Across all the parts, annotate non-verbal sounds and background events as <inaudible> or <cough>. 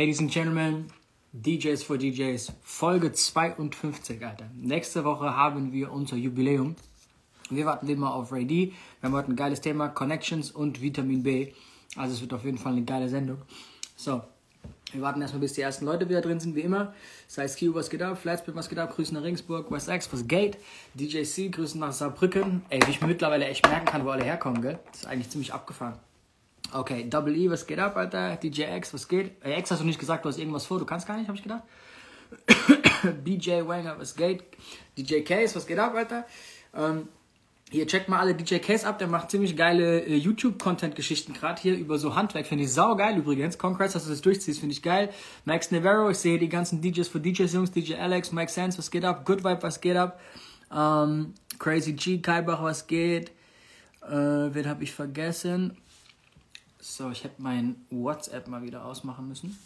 Ladies and Gentlemen, DJs for DJs, Folge 52, Alter. Nächste Woche haben wir unser Jubiläum. Wir warten immer auf Ray D. Wir haben heute ein geiles Thema, Connections und Vitamin B. Also es wird auf jeden Fall eine geile Sendung. So, wir warten erstmal, bis die ersten Leute wieder drin sind, wie immer. Sei es Q, was geht ab? Flatspit, was geht ab? Grüßen nach Ringsburg, West X, was geht? DJ C, Grüßen nach Saarbrücken. Ey, wie ich mir mittlerweile echt merken kann, wo alle herkommen, gell? Das ist eigentlich ziemlich abgefahren. Okay, Double E, was geht ab, Alter? DJ X, was geht? Ey, X hast du nicht gesagt, du hast irgendwas vor, du kannst gar nicht, hab ich gedacht. <coughs> DJ Wanger, was geht? DJ Case, was geht ab, Alter? Ähm, hier checkt mal alle DJ Case ab, der macht ziemlich geile äh, YouTube-Content-Geschichten gerade hier über so Handwerk. Finde ich saugeil übrigens. Congress, dass du das durchziehst, finde ich geil. Max Navarro, ich sehe die ganzen DJs für DJs Jungs, DJ Alex, Mike Sands, was geht ab? Good Vibe, was geht ab? Ähm, Crazy G, Kaibach, was geht? Äh, wen habe ich vergessen? So, ich hätte mein WhatsApp mal wieder ausmachen müssen.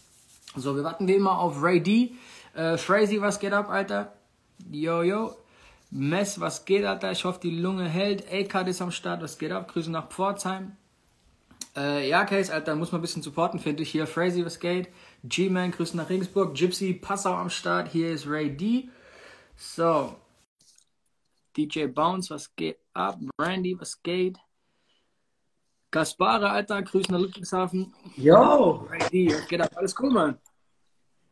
So, wir warten wie immer auf Ray D. Äh, Frazzy, was geht ab, Alter? Yo, yo. Mess, was geht, Alter? Ich hoffe, die Lunge hält. A-Card ist am Start, was geht ab? Grüße nach Pforzheim. Äh, ja, Case, Alter, muss man ein bisschen supporten, finde ich. Hier, Frazzy, was geht? G-Man, Grüße nach Regensburg. Gypsy, Passau am Start. Hier ist Ray D. So. DJ Bounce, was geht ab? Randy, was geht? Gaspare, Alter, Grüße nach Ludwigshafen. D, was geht ab? Alles cool, Mann.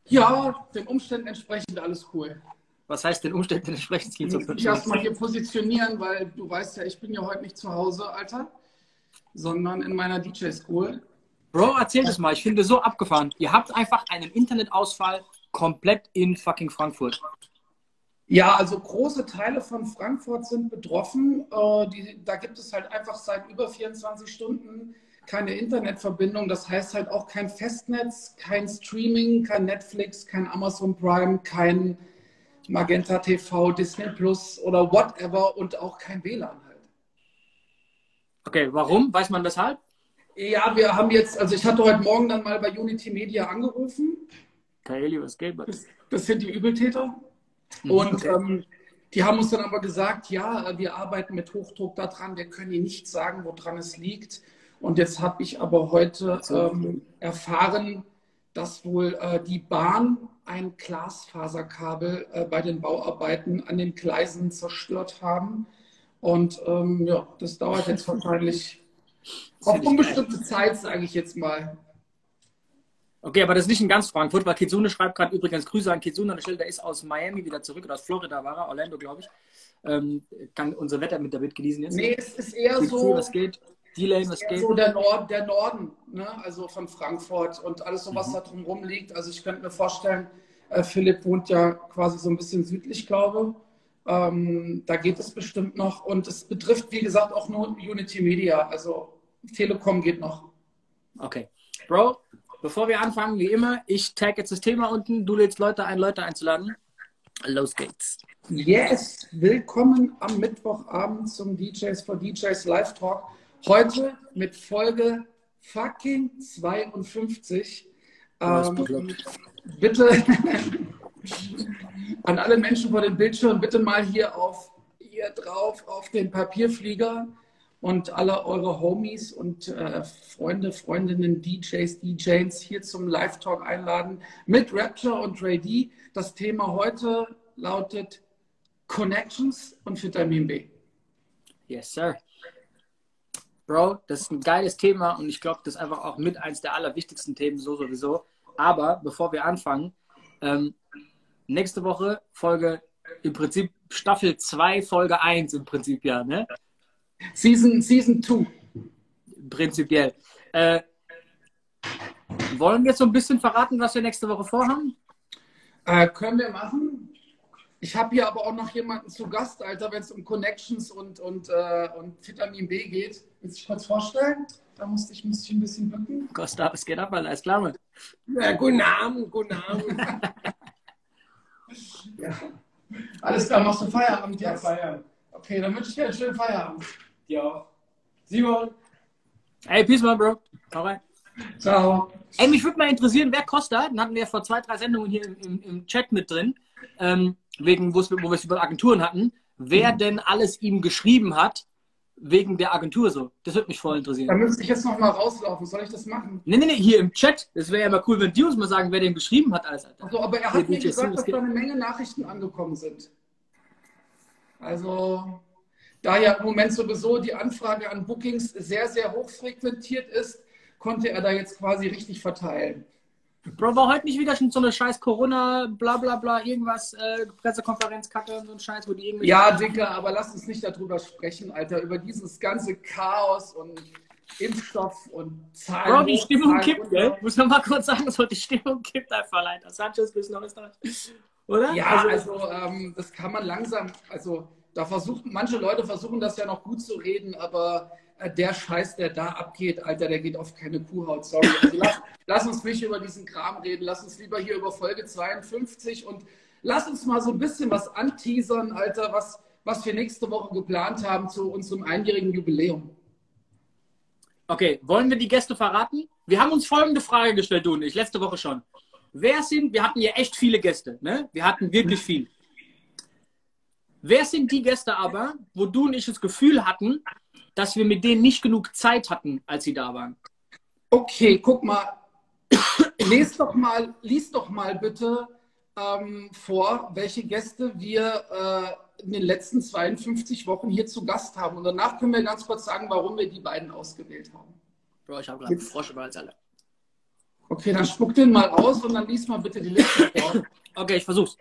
Ja, den Umständen entsprechend alles cool. Was heißt den Umständen entsprechend? Ich muss mich erstmal hier positionieren, weil du weißt ja, ich bin ja heute nicht zu Hause, Alter, sondern in meiner DJ-School. Bro, erzähl das mal. Ich finde so abgefahren. Ihr habt einfach einen Internetausfall komplett in fucking Frankfurt. Ja, also große Teile von Frankfurt sind betroffen. Äh, die, da gibt es halt einfach seit über 24 Stunden keine Internetverbindung. Das heißt halt auch kein Festnetz, kein Streaming, kein Netflix, kein Amazon Prime, kein Magenta TV, Disney Plus oder whatever und auch kein WLAN halt. Okay, warum? Weiß man weshalb? Ja, wir haben jetzt, also ich hatte heute Morgen dann mal bei Unity Media angerufen. Kaeli, was geht? Das, das sind die Übeltäter. Mhm, Und ähm, die haben uns dann aber gesagt, ja, wir arbeiten mit Hochdruck daran, wir können Ihnen nicht sagen, woran es liegt. Und jetzt habe ich aber heute ähm, erfahren, dass wohl äh, die Bahn ein Glasfaserkabel äh, bei den Bauarbeiten an den Gleisen zerstört haben. Und ähm, ja, das dauert jetzt wahrscheinlich auf unbestimmte Zeit, sage ich jetzt mal. Okay, aber das ist nicht in ganz Frankfurt, weil Kitsune schreibt gerade übrigens Grüße an Kitsune an der Stelle, der ist aus Miami wieder zurück oder aus Florida war er, Orlando, glaube ich. Ähm, kann unser Wetter mit David genießen jetzt. Nee, es ist eher Kitsune, so, was geht? D-Lane, was eher geht? so der, Nord, der Norden, ne? also von Frankfurt und alles so, was Mhm. da drumherum liegt. Also ich könnte mir vorstellen, äh, Philipp wohnt ja quasi so ein bisschen südlich, glaube ähm, Da geht es bestimmt noch. Und es betrifft, wie gesagt, auch nur Unity Media. Also Telekom geht noch. Okay. Bro, bevor wir anfangen, wie immer, ich tag jetzt das Thema unten, du lädst Leute ein, Leute einzuladen. Los geht's. Yes, willkommen am Mittwochabend zum DJs for DJs Live Talk. Heute mit Folge fucking 52. hast Ähm, bitte <laughs> an alle Menschen vor dem Bildschirm, bitte mal hier auf hier drauf auf den Papierflieger und alle eure Homies und äh, Freunde, Freundinnen, DJs, DJs hier zum Live Talk einladen mit Rapture und Ray D. Das Thema heute lautet Connections und Vitamin B. Yes, sir. Bro, das ist ein geiles Thema und ich glaube, das ist einfach auch mit eins der allerwichtigsten Themen, so sowieso. Aber bevor wir anfangen, ähm, nächste Woche Folge im Prinzip Staffel 2, Folge 1 im Prinzip ja, ne? Season, Season 2. Prinzipiell. Äh, wollen wir jetzt so ein bisschen verraten, was wir nächste Woche vorhaben? Äh, können wir machen. Ich habe hier aber auch noch jemanden zu Gast, Alter, wenn es um Connections und, und, äh, und Vitamin B geht. Willst du dich kurz vorstellen? Da musste ich, musste ich ein bisschen bücken. Costa, es geht ab, alles klar, Mann. Ja, guten Abend, guten Abend. <laughs> Ja. Alles klar, machst du Feierabend Ja, jetzt? feiern. Okay, dann wünsche ich dir einen schönen Feierabend. Dir auch. Simon, Hey, peace, man, Bro. Hau rein. Ciao. Ey, mich würde mal interessieren, wer Costa, den hatten wir vor zwei, drei Sendungen hier im, im, im Chat mit drin, ähm, wegen, wo wir es über Agenturen hatten, wer denn alles ihm geschrieben hat, wegen der Agentur so. Das würde mich voll interessieren. Da müsste ich jetzt noch mal rauslaufen. Soll ich das machen? Nee, nee, nee, hier im Chat. Das wäre ja mal cool, wenn die uns mal sagen, wer den geschrieben hat, alles, Alter. Also, aber er hat mir gesagt, dass da eine Menge Nachrichten angekommen sind. Also, da ja im Moment sowieso die Anfrage an Bookings sehr, sehr hoch frequentiert ist, konnte er da jetzt quasi richtig verteilen. Bro, war heute nicht wieder schon so eine scheiß Corona, bla bla bla, irgendwas, äh, Pressekonferenz, Kacke und so ein Scheiß, wo die irgendwie. Ja, Dicker, aber lass uns nicht darüber sprechen, Alter, über dieses ganze Chaos und Impfstoff und Zahlen. Bro, die Stimmung kippt, gell? Muss man mal kurz sagen, so die Stimmung kippt einfach leider. Sanchez bis nach Österreich. Oder? Ja, also, ähm, das kann man langsam, also da versuchen, manche Leute versuchen das ja noch gut zu reden, aber äh, der Scheiß, der da abgeht, Alter, der geht auf keine Kuhhaut, sorry. Also lass, lass uns nicht über diesen Kram reden, lass uns lieber hier über Folge 52 und lass uns mal so ein bisschen was anteasern, Alter, was, was wir nächste Woche geplant haben zu unserem einjährigen Jubiläum. Okay, wollen wir die Gäste verraten? Wir haben uns folgende Frage gestellt, du und ich, letzte Woche schon. Wer sind, wir hatten ja echt viele Gäste, ne? Wir hatten wirklich viel. Wer sind die Gäste aber, wo du und ich das Gefühl hatten, dass wir mit denen nicht genug Zeit hatten, als sie da waren? Okay, guck mal. Lies doch mal, lies doch mal bitte ähm, vor, welche Gäste wir äh, in den letzten 52 Wochen hier zu Gast haben. Und danach können wir ganz kurz sagen, warum wir die beiden ausgewählt haben. Bro, ich habe gerade einen Frosch über als alle. Okay, dann spuck den mal aus und dann lies mal bitte die Liste vor. Okay, ich versuch's.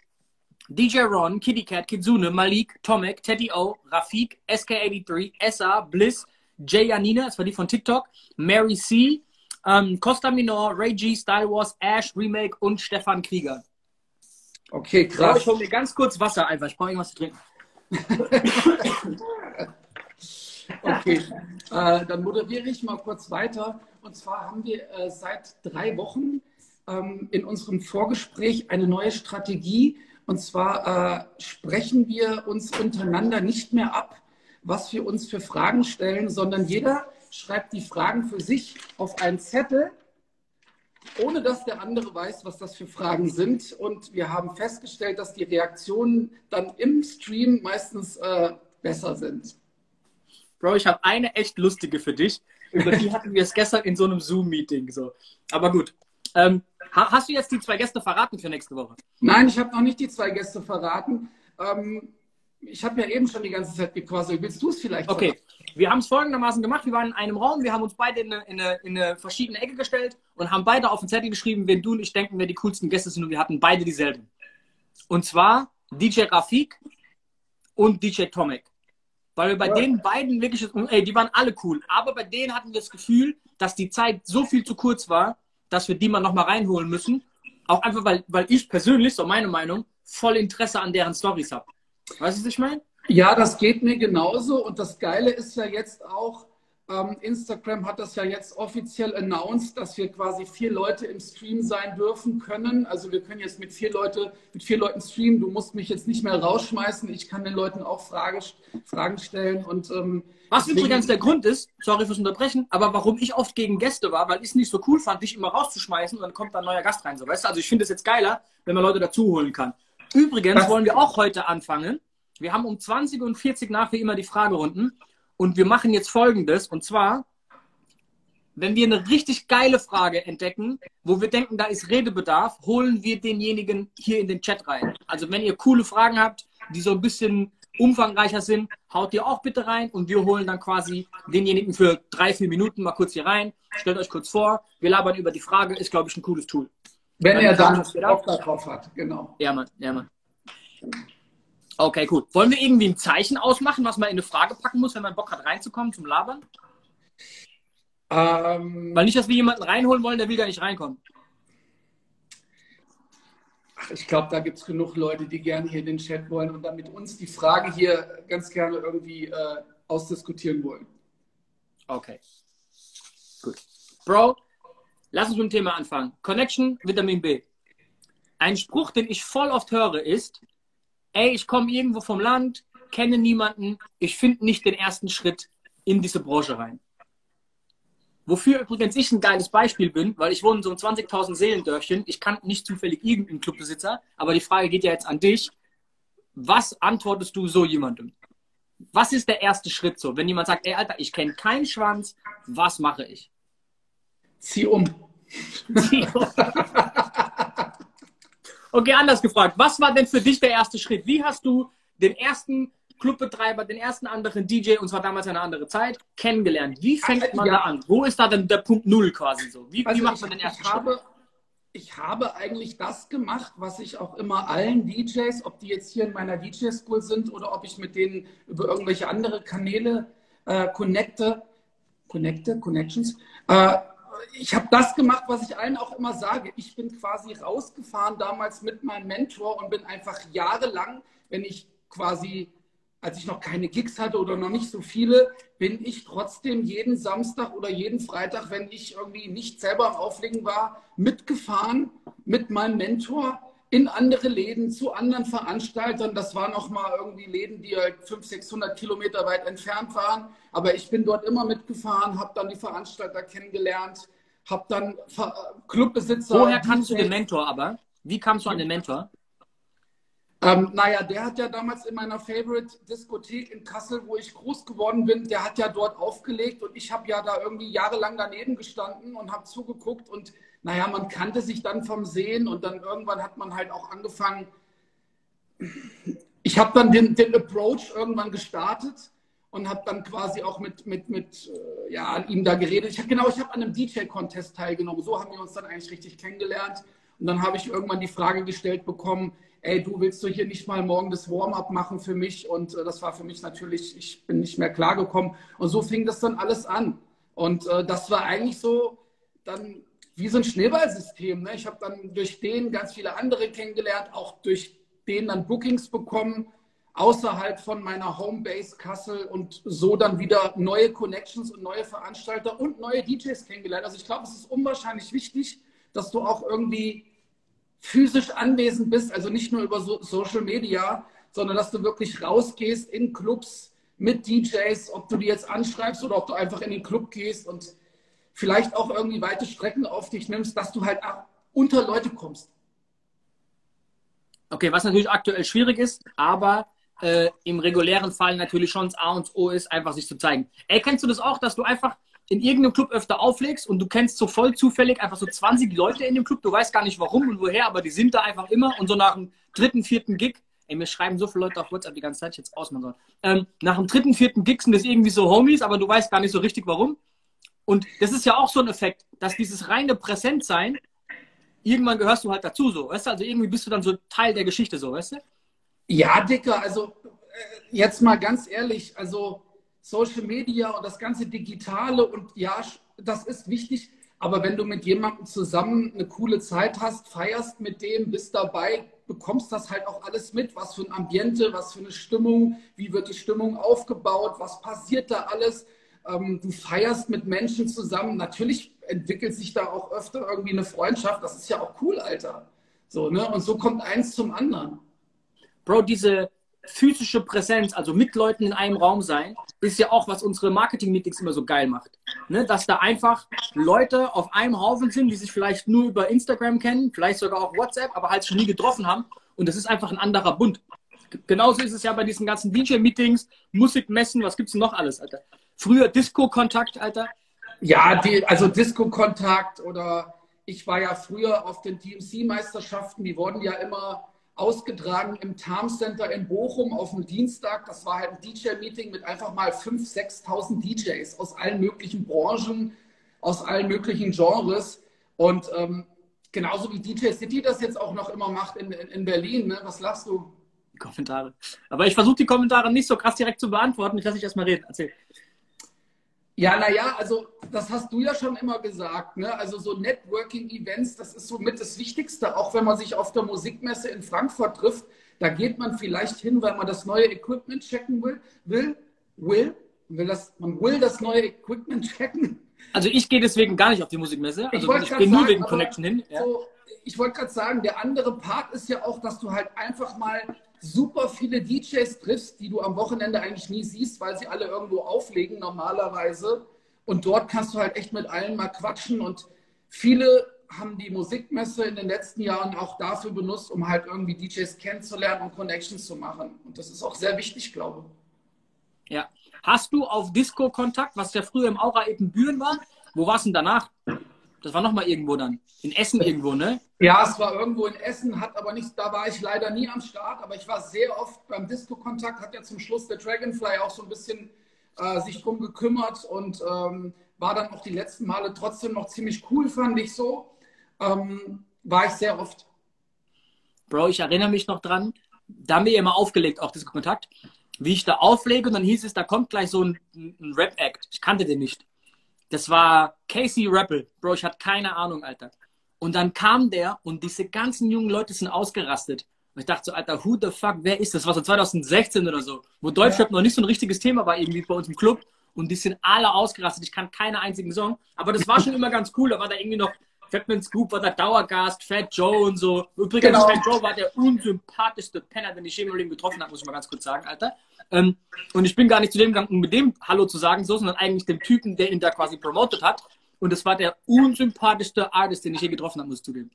DJ Ron, Kitty Cat, Kitsune, Malik, Tomek, Teddy O, Rafik, SK83, SA, Bliss, Jay Janina, das war die von TikTok, Mary C, ähm, Costa Minor, Ray G, Style Wars, Ash, Remake und Stefan Krieger. Okay, krass. ich hole mir ganz kurz Wasser einfach. Ich brauche irgendwas zu trinken. <laughs> Okay, äh, dann moderiere ich mal kurz weiter. Und zwar haben wir äh, seit drei Wochen ähm, in unserem Vorgespräch eine neue Strategie. Und zwar äh, sprechen wir uns untereinander nicht mehr ab, was wir uns für Fragen stellen, sondern jeder schreibt die Fragen für sich auf einen Zettel, ohne dass der andere weiß, was das für Fragen sind. Und wir haben festgestellt, dass die Reaktionen dann im Stream meistens äh, besser sind. Bro, ich habe eine echt lustige für dich. Über die hatten wir es gestern in so einem Zoom-Meeting. So. Aber gut. Ähm, hast du jetzt die zwei Gäste verraten für nächste Woche? Nein, ich habe noch nicht die zwei Gäste verraten. Ähm, ich habe ja eben schon die ganze Zeit gequasselt. Willst du es vielleicht Okay, wir haben es folgendermaßen gemacht. Wir waren in einem Raum, wir haben uns beide in eine, in, eine, in eine verschiedene Ecke gestellt und haben beide auf den Zettel geschrieben, wen du und ich denken, wer die coolsten Gäste sind. Und wir hatten beide dieselben. Und zwar DJ Rafik und DJ Tomek. Weil wir bei Ja. denen beiden wirklich, ey, die waren alle cool. Aber bei denen hatten wir das Gefühl, dass die Zeit so viel zu kurz war, dass wir die mal nochmal reinholen müssen. Auch einfach, weil, weil ich persönlich, so meine Meinung, voll Interesse an deren Stories habe. Weißt du, was ich meine? Ja, das geht mir genauso. Und das Geile ist ja jetzt auch, Instagram hat das ja jetzt offiziell announced, dass wir quasi vier Leute im Stream sein dürfen können. Also wir können jetzt mit vier, Leute, mit vier Leuten streamen. Du musst mich jetzt nicht mehr rausschmeißen. Ich kann den Leuten auch Frage, Fragen stellen. Und ähm, Was übrigens der Grund ist, sorry fürs Unterbrechen, aber warum ich oft gegen Gäste war, weil ich es nicht so cool fand, dich immer rauszuschmeißen und dann kommt da ein neuer Gast rein. So, weißt du? Also ich finde es jetzt geiler, wenn man Leute dazu holen kann. Übrigens Was? wollen wir auch heute anfangen. Wir haben um 20 und 40 nach wie immer die Fragerunden und wir machen jetzt folgendes und zwar, wenn wir eine richtig geile Frage entdecken, wo wir denken, da ist Redebedarf, holen wir denjenigen hier in den Chat rein. Also wenn ihr coole Fragen habt, die so ein bisschen umfangreicher sind, haut ihr auch bitte rein und wir holen dann quasi denjenigen für drei, vier Minuten mal kurz hier rein. Stellt euch kurz vor, wir labern über die Frage, ist glaube ich ein cooles Tool. wenn Meine er dann. Bock darauf hat, genau. Ja, Mann, ja, Mann. Okay, cool. Wollen wir irgendwie ein Zeichen ausmachen, was man in eine Frage packen muss, wenn man Bock hat reinzukommen zum Labern? Ähm, Weil nicht, dass wir jemanden reinholen wollen, der will gar nicht reinkommen. Ach, ich glaube, da gibt es genug Leute, die gerne hier den Chat wollen und dann mit uns die Frage hier ganz gerne irgendwie äh, ausdiskutieren wollen. Okay. Gut. Bro, lass uns mit dem Thema anfangen. Connection, Vitamin B. Ein Spruch, den ich voll oft höre, ist, ey, ich komme irgendwo vom Land, kenne niemanden, ich finde nicht den ersten Schritt in diese Branche rein. Wofür übrigens ich ein geiles Beispiel bin, weil ich wohne in so einem 20.000 Seelendörfchen. Ich kann nicht zufällig irgendeinen Clubbesitzer, aber die Frage geht ja jetzt an dich. Was antwortest du so jemandem? was ist der erste Schritt so? Wenn jemand sagt, ey Alter, ich kenne keinen Schwanz, was mache ich? Zieh um. Okay, anders gefragt. Was war denn für dich der erste Schritt? Wie hast du den ersten Clubbetreiber, den ersten anderen DJ, und zwar damals eine andere Zeit, kennengelernt? Wie fängt man ja. da an? Wo ist da denn der Punkt Null quasi so? Wie, also wie macht ich, man den ersten ich Schritt? Habe, ich habe eigentlich das gemacht, was ich auch immer allen DJs, ob die jetzt hier in meiner DJ-School sind oder ob ich mit denen über irgendwelche andere Kanäle äh, connecte, connecte, Connections, äh, ich habe das gemacht, was ich allen auch immer sage. Ich bin quasi rausgefahren damals mit meinem Mentor und bin einfach jahrelang, wenn ich quasi, als ich noch keine Gigs hatte oder noch nicht so viele, bin ich trotzdem jeden Samstag oder jeden Freitag, wenn ich irgendwie nicht selber am Auflegen war, mitgefahren mit meinem Mentor in andere Läden, zu anderen Veranstaltern. Das waren auch mal irgendwie Läden, die halt 500, 600 Kilometer weit entfernt waren. Aber ich bin dort immer mitgefahren, habe dann die Veranstalter kennengelernt, habe dann Clubbesitzer. Woher kannst du den Mentor aber? Wie kamst du an den Mentor? Ähm, naja, der hat ja damals in meiner Favorite-Diskothek in Kassel, wo ich groß geworden bin, der hat ja dort aufgelegt und ich habe ja da irgendwie jahrelang daneben gestanden und habe zugeguckt und naja, man kannte sich dann vom Sehen und dann irgendwann hat man halt auch angefangen. Ich habe dann den, den Approach irgendwann gestartet und habe dann quasi auch mit, mit, mit äh, ja, ihm da geredet. Ich hab, genau, ich habe an einem DJ-Contest teilgenommen. So haben wir uns dann eigentlich richtig kennengelernt. Und dann habe ich irgendwann die Frage gestellt bekommen, ey, du willst du hier nicht mal morgen das Warm-up machen für mich? Und äh, das war für mich natürlich, ich bin nicht mehr klargekommen. Und so fing das dann alles an. Und äh, das war eigentlich so dann wie so ein Schneeballsystem. Ne? Ich habe dann durch den ganz viele andere kennengelernt, auch durch den dann Bookings bekommen außerhalb von meiner Homebase Kassel und so dann wieder neue Connections und neue Veranstalter und neue DJs kennengelernt. Also ich glaube, es ist unwahrscheinlich wichtig, dass du auch irgendwie physisch anwesend bist, also nicht nur über so Social Media, sondern dass du wirklich rausgehst in Clubs mit DJs, ob du die jetzt anschreibst oder ob du einfach in den Club gehst und vielleicht auch irgendwie weite Strecken auf dich nimmst, dass du halt unter Leute kommst. Okay, was natürlich aktuell schwierig ist, aber äh, im regulären Fall natürlich schon das A und O ist, einfach sich zu zeigen. Ey, kennst du das auch, dass du einfach in irgendeinem Club öfter auflegst und du kennst so voll zufällig einfach so 20 Leute in dem Club, du weißt gar nicht warum und woher, aber die sind da einfach immer und so nach dem dritten, vierten Gig, ey, mir schreiben so viele Leute auf WhatsApp die ganze Zeit, ich jetzt ausmachen soll. Ähm, nach dem dritten, vierten Gig sind das irgendwie so Homies, aber du weißt gar nicht so richtig warum. Und das ist ja auch so ein Effekt, dass dieses reine Präsentsein, irgendwann gehörst du halt dazu, so, weißt du? Also irgendwie bist du dann so Teil der Geschichte, so, weißt du? Ja, Dicker, also äh, jetzt mal ganz ehrlich, also Social Media und das ganze Digitale und ja, das ist wichtig, aber wenn du mit jemandem zusammen eine coole Zeit hast, feierst mit dem, bist dabei, bekommst das halt auch alles mit, was für ein Ambiente, was für eine Stimmung, wie wird die Stimmung aufgebaut, was passiert da alles. Ähm, du feierst mit Menschen zusammen. Natürlich entwickelt sich da auch öfter irgendwie eine Freundschaft. Das ist ja auch cool, Alter. So, ne? Und so kommt eins zum anderen. Bro, diese physische Präsenz, also mit Leuten in einem Raum sein, ist ja auch, was unsere Marketing-Meetings immer so geil macht. Ne? Dass da einfach Leute auf einem Haufen sind, die sich vielleicht nur über Instagram kennen, vielleicht sogar auch WhatsApp, aber halt schon nie getroffen haben. Und das ist einfach ein anderer Bund. Genauso ist es ja bei diesen ganzen DJ-Meetings, Musikmessen, was gibt's denn noch alles, Alter? Früher Disco-Kontakt, Alter. Ja, die, also Disco-Kontakt oder ich war ja früher auf den DMC-Meisterschaften, die wurden ja immer ausgetragen im Tarm Center in Bochum auf dem Dienstag. Das war halt ein DJ-Meeting mit einfach mal 5.000, 6.000 DJs aus allen möglichen Branchen, aus allen möglichen Genres. Und ähm, genauso wie DJ City das jetzt auch noch immer macht in, in, in Berlin. Ne? Was lachst du? Kommentare. Aber ich versuche die Kommentare nicht so krass direkt zu beantworten. Ich lasse dich erstmal reden. Erzähl. Ja, naja, also das hast du ja schon immer gesagt. Ne? Also so Networking-Events, das ist somit das Wichtigste, auch wenn man sich auf der Musikmesse in Frankfurt trifft. Da geht man vielleicht hin, weil man das neue Equipment checken will. Will, will, will das, man will das neue Equipment checken. Also ich gehe deswegen gar nicht auf die Musikmesse. Also ich, ich gehe nur wegen Connection hin. Ja. So, ich wollte gerade sagen, der andere Part ist ja auch, dass du halt einfach mal super viele DJs triffst, die du am Wochenende eigentlich nie siehst, weil sie alle irgendwo auflegen normalerweise. Und dort kannst du halt echt mit allen mal quatschen. Und viele haben die Musikmesse in den letzten Jahren auch dafür benutzt, um halt irgendwie DJs kennenzulernen und Connections zu machen. Und das ist auch sehr wichtig, glaube ich. Ja. Hast du auf Disco Kontakt, was ja früher im Aura eben Büren war? Wo warst du denn danach? Das war nochmal irgendwo dann. In Essen irgendwo, ne? Ja, es war irgendwo in Essen, hat aber nichts, da war ich leider nie am Start, aber ich war sehr oft beim Disco-Kontakt, hat ja zum Schluss der Dragonfly auch so ein bisschen äh, sich drum gekümmert und ähm, war dann auch die letzten Male trotzdem noch ziemlich cool, fand ich so. Ähm, war ich sehr oft. Bro, ich erinnere mich noch dran, da haben wir immer aufgelegt, auch Disco-Kontakt, wie ich da auflege und dann hieß es, da kommt gleich so ein, ein Rap-Act. Ich kannte den nicht. Das war Casey Rappel. Bro, ich hatte keine Ahnung, Alter. Und dann kam der und diese ganzen jungen Leute sind ausgerastet. Und ich dachte so, Alter, who the fuck, wer ist das? Das war so 2016 oder so, wo Deutschrap ja. noch nicht so ein richtiges Thema war irgendwie bei uns im Club. Und die sind alle ausgerastet. Ich kann keinen einzigen Song. Aber das war schon immer ganz cool. Da war da irgendwie noch Fatman Scoop, war da Dauergast, Fat Joe und so. Übrigens, genau. Fat Joe war der unsympathischste Penner, den ich je im Leben getroffen habe, muss ich mal ganz kurz sagen, Alter. Ähm, und ich bin gar nicht zu dem gegangen, um mit dem Hallo zu sagen, so, sondern eigentlich dem Typen, der ihn da quasi promotet hat. Und es war der unsympathischste Artist, den ich je getroffen habe, muss ich zugeben.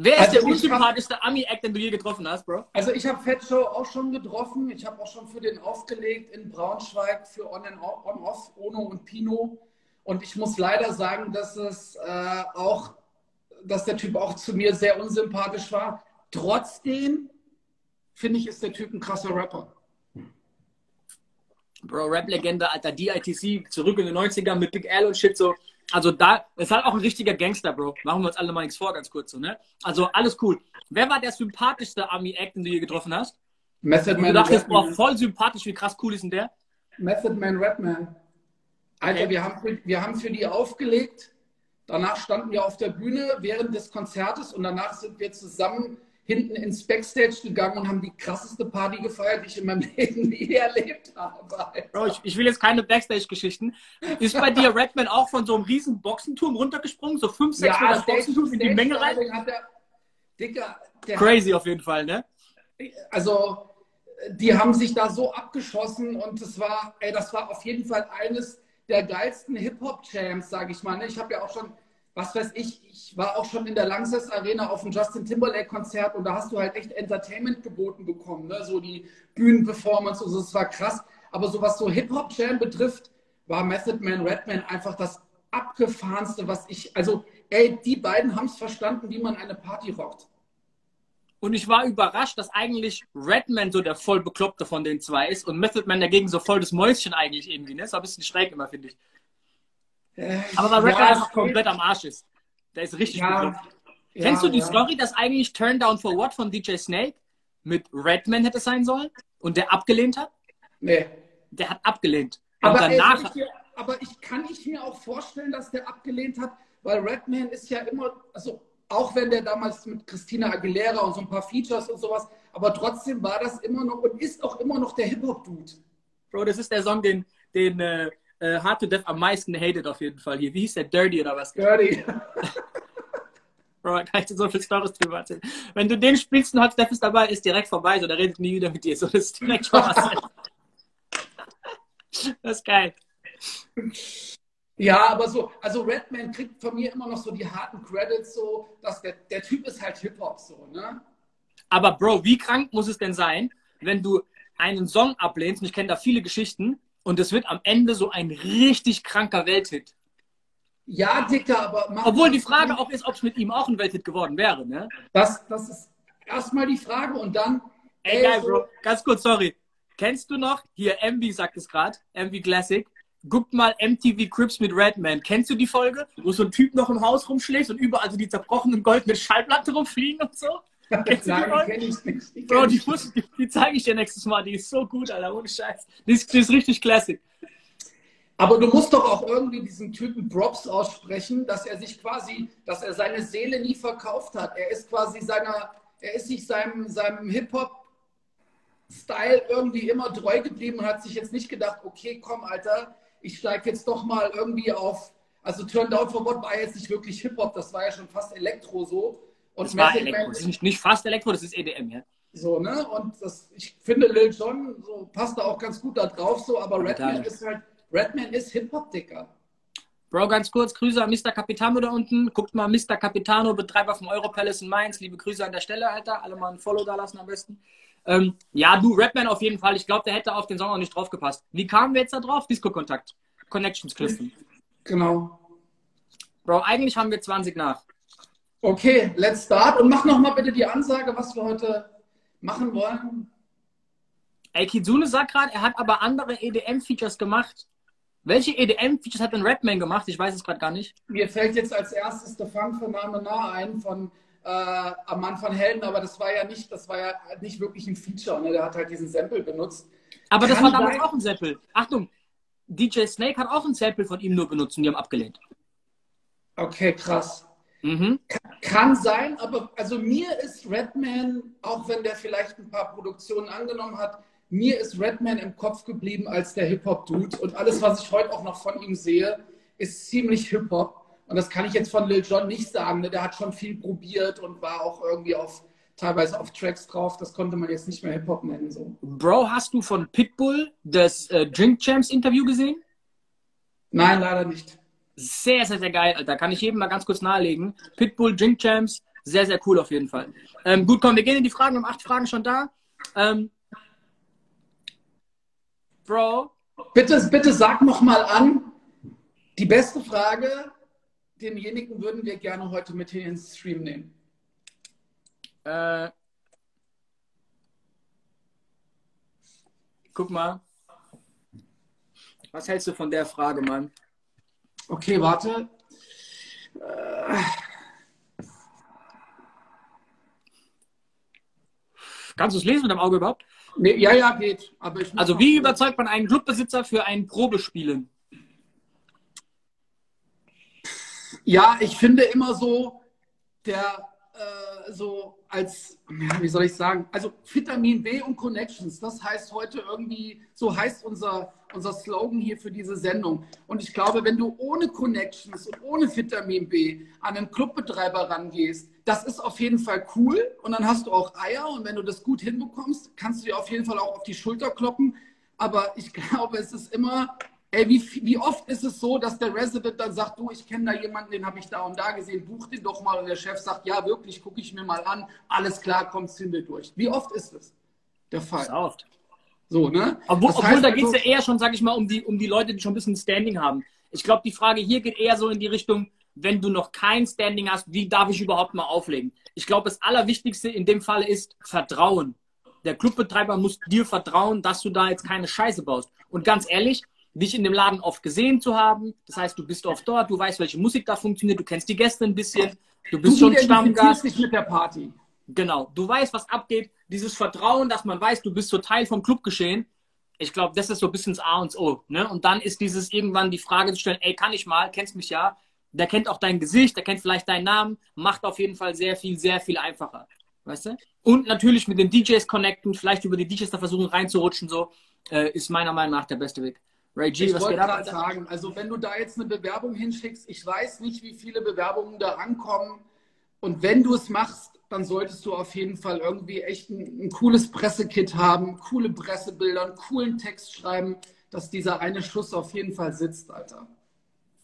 Wer ist also der unsympathischste Ami-Act, den du je getroffen hast, Bro? Also ich habe Fat Joe auch schon getroffen. Ich habe auch schon für den aufgelegt in Braunschweig für On and Off, Ono und Pino. Und ich muss leider sagen, dass es äh, auch, dass der Typ auch zu mir sehr unsympathisch war. Trotzdem finde ich, ist der Typ ein krasser Rapper. Bro, Rap-Legende, Alter, DITC, zurück in den 90ern mit Big L und Shit, so. Also da, ist halt auch ein richtiger Gangster, Bro. Machen wir uns alle mal nichts vor, ganz kurz so, ne? Also alles cool. Wer war der sympathischste Army-Act, den du hier getroffen hast? Method Man. Du dachtest, boah, voll sympathisch, wie krass cool ist denn der? Method Man Redman. Alter, wir, haben für, wir haben für die aufgelegt. Danach standen wir auf der Bühne während des Konzertes und danach sind wir zusammen hinten ins Backstage gegangen und haben die krasseste Party gefeiert, die ich in meinem <laughs> Leben je erlebt habe. Bro, ich, ich, will jetzt keine Backstage-Geschichten. Ist bei dir Redman auch von so einem riesen Boxenturm runtergesprungen? So 5, 6 ja, Meter Boxenturm in die Menge rein? Der, Dicker, der Crazy hat, auf jeden Fall, ne? Also, die haben sich da so abgeschossen und das war, ey, das war auf jeden Fall eines der geilsten Hip-Hop-Champs, sage ich mal. Ne? Ich habe ja auch schon was weiß ich, ich war auch schon in der Langsess Arena auf dem Justin Timberlake Konzert und da hast du halt echt Entertainment geboten bekommen, ne? so die Bühnenperformance und so, das war krass. Aber so was so Hip-Hop-Jam betrifft, war Method Man, Redman einfach das abgefahrenste, was ich, also ey, die beiden haben es verstanden, wie man eine Party rockt. Und ich war überrascht, dass eigentlich Redman so der voll Bekloppte von den zwei ist und Method Man dagegen so voll das Mäuschen eigentlich irgendwie. Ne? Ist ein bisschen schräg immer, finde ich. Aber weil Rapper ja, einfach komplett am Arsch ist. Der ist richtig ja, gut. Ja, Kennst du die. Story, dass eigentlich Turn Down for What von DJ Snake mit Redman hätte sein sollen und der abgelehnt hat? Nee. Der hat abgelehnt. Und aber, danach. Ey, ich aber ich kann ich mir auch vorstellen, dass der abgelehnt hat, weil Redman ist ja immer, also auch wenn der damals mit Christina Aguilera und so ein paar Features und sowas, aber trotzdem war das immer noch und ist auch immer noch der Hip-Hop-Dude. Bro, das ist der Song, den, den äh, äh, Hard to Death am meisten hated auf jeden Fall hier. Wie hieß der? Dirty oder was? Dirty. <laughs> Bro, kann ich dir so viel Storys drüber erzählen. Wenn du den spielst und Hard to Death ist dabei, ist direkt vorbei, so der redet nie wieder mit dir. So, das ist direkt Spaß. <laughs> das ist geil. Ja, aber so, also Redman kriegt von mir immer noch so die harten Credits, so, dass der, der Typ ist halt Hip-Hop, so, ne? Aber Bro, wie krank muss es denn sein, wenn du einen Song ablehnst, und ich kenne da viele Geschichten, und es wird am Ende so ein richtig kranker Welthit. Ja, Dicker, aber. Obwohl die Frage auch ist, ob es mit ihm auch ein Welthit geworden wäre, ne? Das, das ist erstmal die Frage und dann. Ey, geil, Bro. Ganz kurz, sorry. Kennst du noch? Hier, MV sagt es gerade. MV Classic. Guckt mal MTV Crips mit Redman. Kennst du die Folge, wo so ein Typ noch im Haus rumschläft und überall so die zerbrochenen goldenen Schallplatten rumfliegen und so? <laughs> Kennst Nein, die kenne ich nicht. Die Bro, die, muss, die, die zeige ich dir nächstes Mal. Die ist so gut, Alter, ohne Scheiß. Die ist, die ist richtig classic. Aber du musst doch auch irgendwie diesen Typen Props aussprechen, dass er sich quasi, dass er seine Seele nie verkauft hat. Er ist quasi seiner, er ist sich seinem, seinem Hip-Hop-Style irgendwie immer treu geblieben und hat sich jetzt nicht gedacht, okay, komm, Alter, ich steige jetzt doch mal irgendwie auf. Also Turn Down for What war jetzt nicht wirklich Hip-Hop, das war ja schon fast Elektro so. Und das war Elektro. Das ist nicht, nicht fast Elektro, das ist EDM, ja. So, ne? Und das, ich finde, Lil Jon so, passt da auch ganz gut da drauf, so, aber Redman ist halt, Redman ist Hip-Hop-Dicker. Bro, ganz kurz, Grüße an Mr. Capitano da unten. Guckt mal, Mr. Capitano, Betreiber vom Europalace in Mainz. Liebe Grüße an der Stelle, Alter. Alle mal ein Follow da lassen am besten. Ähm, ja, du, Rapman auf jeden Fall. Ich glaube, der hätte auf den Song auch nicht drauf gepasst. Wie kamen wir jetzt da drauf? Disco-Kontakt. Connections Clifton. Genau. Bro, eigentlich haben wir 20 nach. Okay, let's start. Und mach nochmal bitte die Ansage, was wir heute machen wollen. Ey, Kizune sagt gerade, er hat aber andere EDM-Features gemacht. Welche EDM-Features hat denn Rapman gemacht? Ich weiß es gerade gar nicht. Mir fällt jetzt als erstes der Funk für Name nah ein von äh, am Mann von Helden, aber das war ja nicht, das war ja nicht wirklich ein Feature. Ne? Der hat halt diesen Sample benutzt. Aber das Kann war damals auch ein Sample. Achtung, DJ Snake hat auch ein Sample von ihm nur benutzt und die haben abgelehnt. Okay, krass. Mhm. Kann sein, aber also mir ist Redman, auch wenn der vielleicht ein paar Produktionen angenommen hat, mir ist Redman im Kopf geblieben als der Hip-Hop-Dude. Und alles, was ich heute auch noch von ihm sehe, ist ziemlich Hip-Hop. Und das kann ich jetzt von Lil Jon nicht sagen. Ne? Der hat schon viel probiert und war auch irgendwie auf teilweise auf Tracks drauf. Das konnte man jetzt nicht mehr Hip-Hop nennen. So. Bro, hast du von Pitbull das äh, Drink Champs Interview gesehen? Nein, leider nicht. Sehr, sehr, sehr geil, Alter. Kann ich jedem mal ganz kurz nahelegen. Pitbull, Drink Champs, sehr, sehr cool auf jeden Fall. Ähm, gut, komm, wir gehen in die Fragen. Wir haben acht Fragen schon da. Ähm, Bro, Bitte, bitte sag noch mal an, die beste Frage, denjenigen würden wir gerne heute mit in den Stream nehmen. äh, guck mal. Was hältst du von der Frage, Mann? Okay, warte. Kannst du es lesen mit deinem Auge überhaupt? Nee, ja, ja, geht. Also, wie überzeugt man einen Clubbesitzer für ein Probespielen? Ja, ich finde immer so, der äh, so als, wie soll ich sagen, also Vitamin B und Connections, das heißt heute irgendwie, so heißt unser, unser Slogan hier für diese Sendung. Und ich glaube, wenn du ohne Connections und ohne Vitamin B an einen Clubbetreiber rangehst, das ist auf jeden Fall cool und dann hast du auch Eier und wenn du das gut hinbekommst, kannst du dir auf jeden Fall auch auf die Schulter kloppen. Aber ich <laughs> glaube, es ist immer, ey, wie, wie oft ist es so, dass der Resident dann sagt, du, ich kenne da jemanden, den habe ich da und da gesehen, buch den doch mal. Und der Chef sagt, ja, wirklich, gucke ich mir mal an. Alles klar, kommt wir durch. Wie oft ist es der Fall? Sehr oft. So, ne? Obwohl, Das obwohl heißt da geht es also- ja eher schon, sag ich mal, um die, um die Leute, die schon ein bisschen Standing haben. Ich glaube, die Frage hier geht eher so in die Richtung, wenn du noch kein Standing hast, wie darf ich überhaupt mal auflegen? Ich glaube, das Allerwichtigste in dem Fall ist Vertrauen. Der Clubbetreiber muss dir vertrauen, dass du da jetzt keine Scheiße baust. Und ganz ehrlich, dich in dem Laden oft gesehen zu haben, das heißt, du bist oft dort, du weißt, welche Musik da funktioniert, du kennst die Gäste ein bisschen, du Du bist schon identifizierst Stammgast. dich mit der Party. Genau, du weißt, was abgeht. Dieses Vertrauen, dass man weiß, du bist so Teil vom Clubgeschehen. Ich glaube, das ist so ein bisschen das A und das O. Ne? Und dann ist dieses irgendwann die Frage zu stellen, ey, kann ich mal, kennst mich ja. Der kennt auch dein Gesicht, der kennt vielleicht deinen Namen, macht auf jeden Fall sehr viel, sehr viel einfacher. Weißt du? Und natürlich mit den DJs connecten, vielleicht über die DJs da versuchen reinzurutschen, so, äh, ist meiner Meinung nach der beste Weg. Ray G, Ich was wollte geht ab? sagen, also wenn du da jetzt eine Bewerbung hinschickst, ich weiß nicht, wie viele Bewerbungen da ankommen. Und wenn du es machst, dann solltest du auf jeden Fall irgendwie echt ein, ein cooles Pressekit haben, coole Pressebilder, einen coolen Text schreiben, dass dieser eine Schuss auf jeden Fall sitzt, Alter.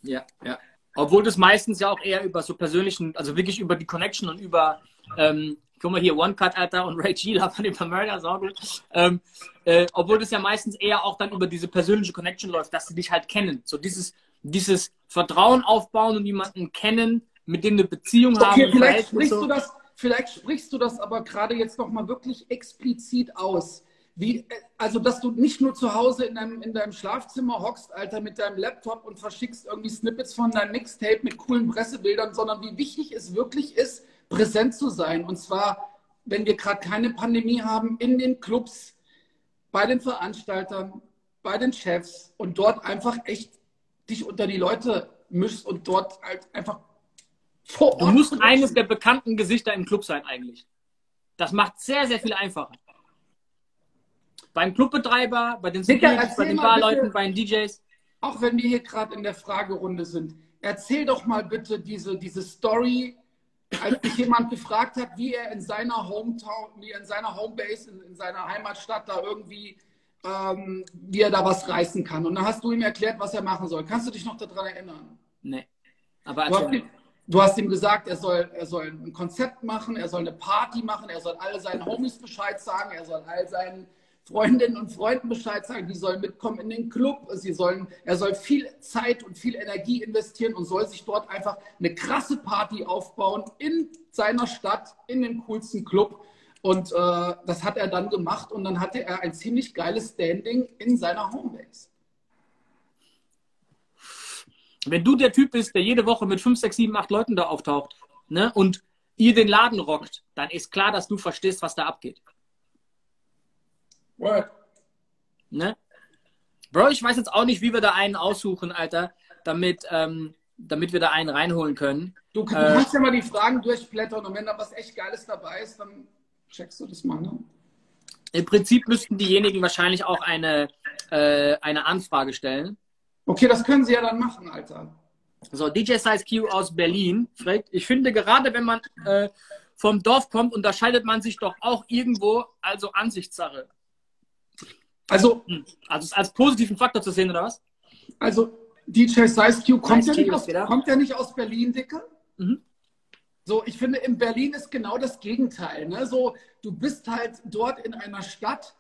Ja, ja. Obwohl das meistens ja auch eher über so persönlichen, also wirklich über die Connection und über, ähm, guck mal hier, One Cut, Alter, und Ray G, von dem Murder, so gut. Ähm, äh, obwohl das ja meistens eher auch dann über diese persönliche Connection läuft, dass sie dich halt kennen. So dieses, dieses Vertrauen aufbauen und jemanden kennen, mit dem eine Beziehung haben. Okay, ein vielleicht Verhältnis sprichst so. du das, vielleicht sprichst du das aber gerade jetzt nochmal wirklich explizit aus. Wie, also, dass du nicht nur zu Hause in deinem, in deinem Schlafzimmer hockst, Alter, mit deinem Laptop und verschickst irgendwie Snippets von deinem Mixtape mit coolen Pressebildern, sondern wie wichtig es wirklich ist, präsent zu sein. Und zwar, wenn wir gerade keine Pandemie haben, in den Clubs, bei den Veranstaltern, bei den Chefs und dort einfach echt dich unter die Leute mischst und dort halt einfach vor Du musst eines der bekannten Gesichter im Club sein eigentlich. Das macht sehr, sehr viel einfacher. Beim Clubbetreiber, bei den Securities, bei den Barleuten, bei den DJs. auch wenn wir hier gerade in der Fragerunde sind, erzähl doch mal bitte diese, diese Story, als dich jemand gefragt hat, wie er in seiner Hometown, wie er in seiner Homebase, in, in seiner Heimatstadt da irgendwie, ähm, wie er da was reißen kann. Und dann hast du ihm erklärt, was er machen soll. Kannst du dich noch daran erinnern? Nee. Aber Du hast, ihm, Du hast ihm gesagt, er soll, er soll ein Konzept machen, er soll eine Party machen, er soll alle seinen Homies Bescheid sagen, er soll all seinen Freundinnen und Freunden Bescheid sagen, die sollen mitkommen in den Club, sie sollen, er soll viel Zeit und viel Energie investieren und soll sich dort einfach eine krasse Party aufbauen in seiner Stadt, in dem coolsten Club. Und äh, das hat er dann gemacht und dann hatte er ein ziemlich geiles Standing in seiner Homebase. Wenn du der Typ bist, der jede Woche mit 5, 6, 7, 8 Leuten da auftaucht ne, und ihr den Laden rockt, dann ist klar, dass du verstehst, was da abgeht. What? Ne? Bro, ich weiß jetzt auch nicht, wie wir da einen aussuchen, Alter, damit, ähm, damit wir da einen reinholen können. Du, du äh, kannst ja mal die Fragen durchblättern und wenn da was echt Geiles dabei ist, dann checkst du das mal, ne? Im Prinzip müssten diejenigen wahrscheinlich auch eine, äh, eine Anfrage stellen. Okay, das können sie ja dann machen, Alter. So, DJ Size Q aus Berlin fragt, ich finde gerade, wenn man äh, vom Dorf kommt, unterscheidet man sich doch auch irgendwo, also Ansichtssache. Also, hm. also als positiven Faktor zu sehen, oder was? Also, DJ Size Q kommt, ja nicht, aus, kommt ja nicht aus Berlin, Dicke. Mhm. So, ich finde, in Berlin ist genau das Gegenteil. Ne? So, du bist halt dort in einer Stadt,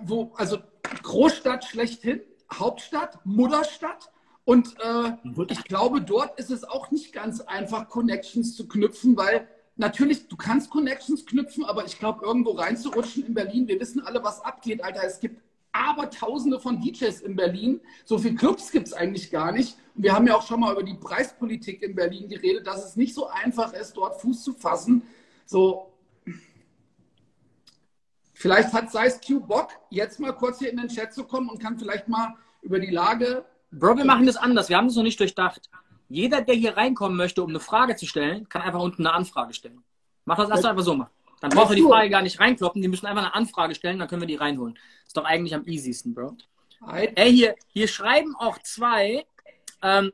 wo, also Großstadt schlechthin, Hauptstadt, Mutterstadt. Und äh, ich glaube, dort ist es auch nicht ganz einfach, Connections zu knüpfen, weil natürlich, du kannst Connections knüpfen, aber ich glaube, irgendwo reinzurutschen in Berlin, wir wissen alle, was abgeht, Alter. Es gibt aber Tausende von DJs in Berlin. So viele Clubs gibt es eigentlich gar nicht. Und wir haben ja auch schon mal über die Preispolitik in Berlin geredet, dass es nicht so einfach ist, dort Fuß zu fassen. So, vielleicht hat Size Q Bock, jetzt mal kurz hier in den Chat zu kommen und kann vielleicht mal über die Lage. Bro, wir machen das anders. Wir haben das noch nicht durchdacht. Jeder, der hier reinkommen möchte, um eine Frage zu stellen, kann einfach unten eine Anfrage stellen. Mach das erst einfach so mal. Dann brauchen wir die Frage gar nicht reinkloppen, die müssen einfach eine Anfrage stellen, dann können wir die reinholen. Ist doch eigentlich am easiesten, Bro. Ey, hier, hier schreiben auch zwei ähm,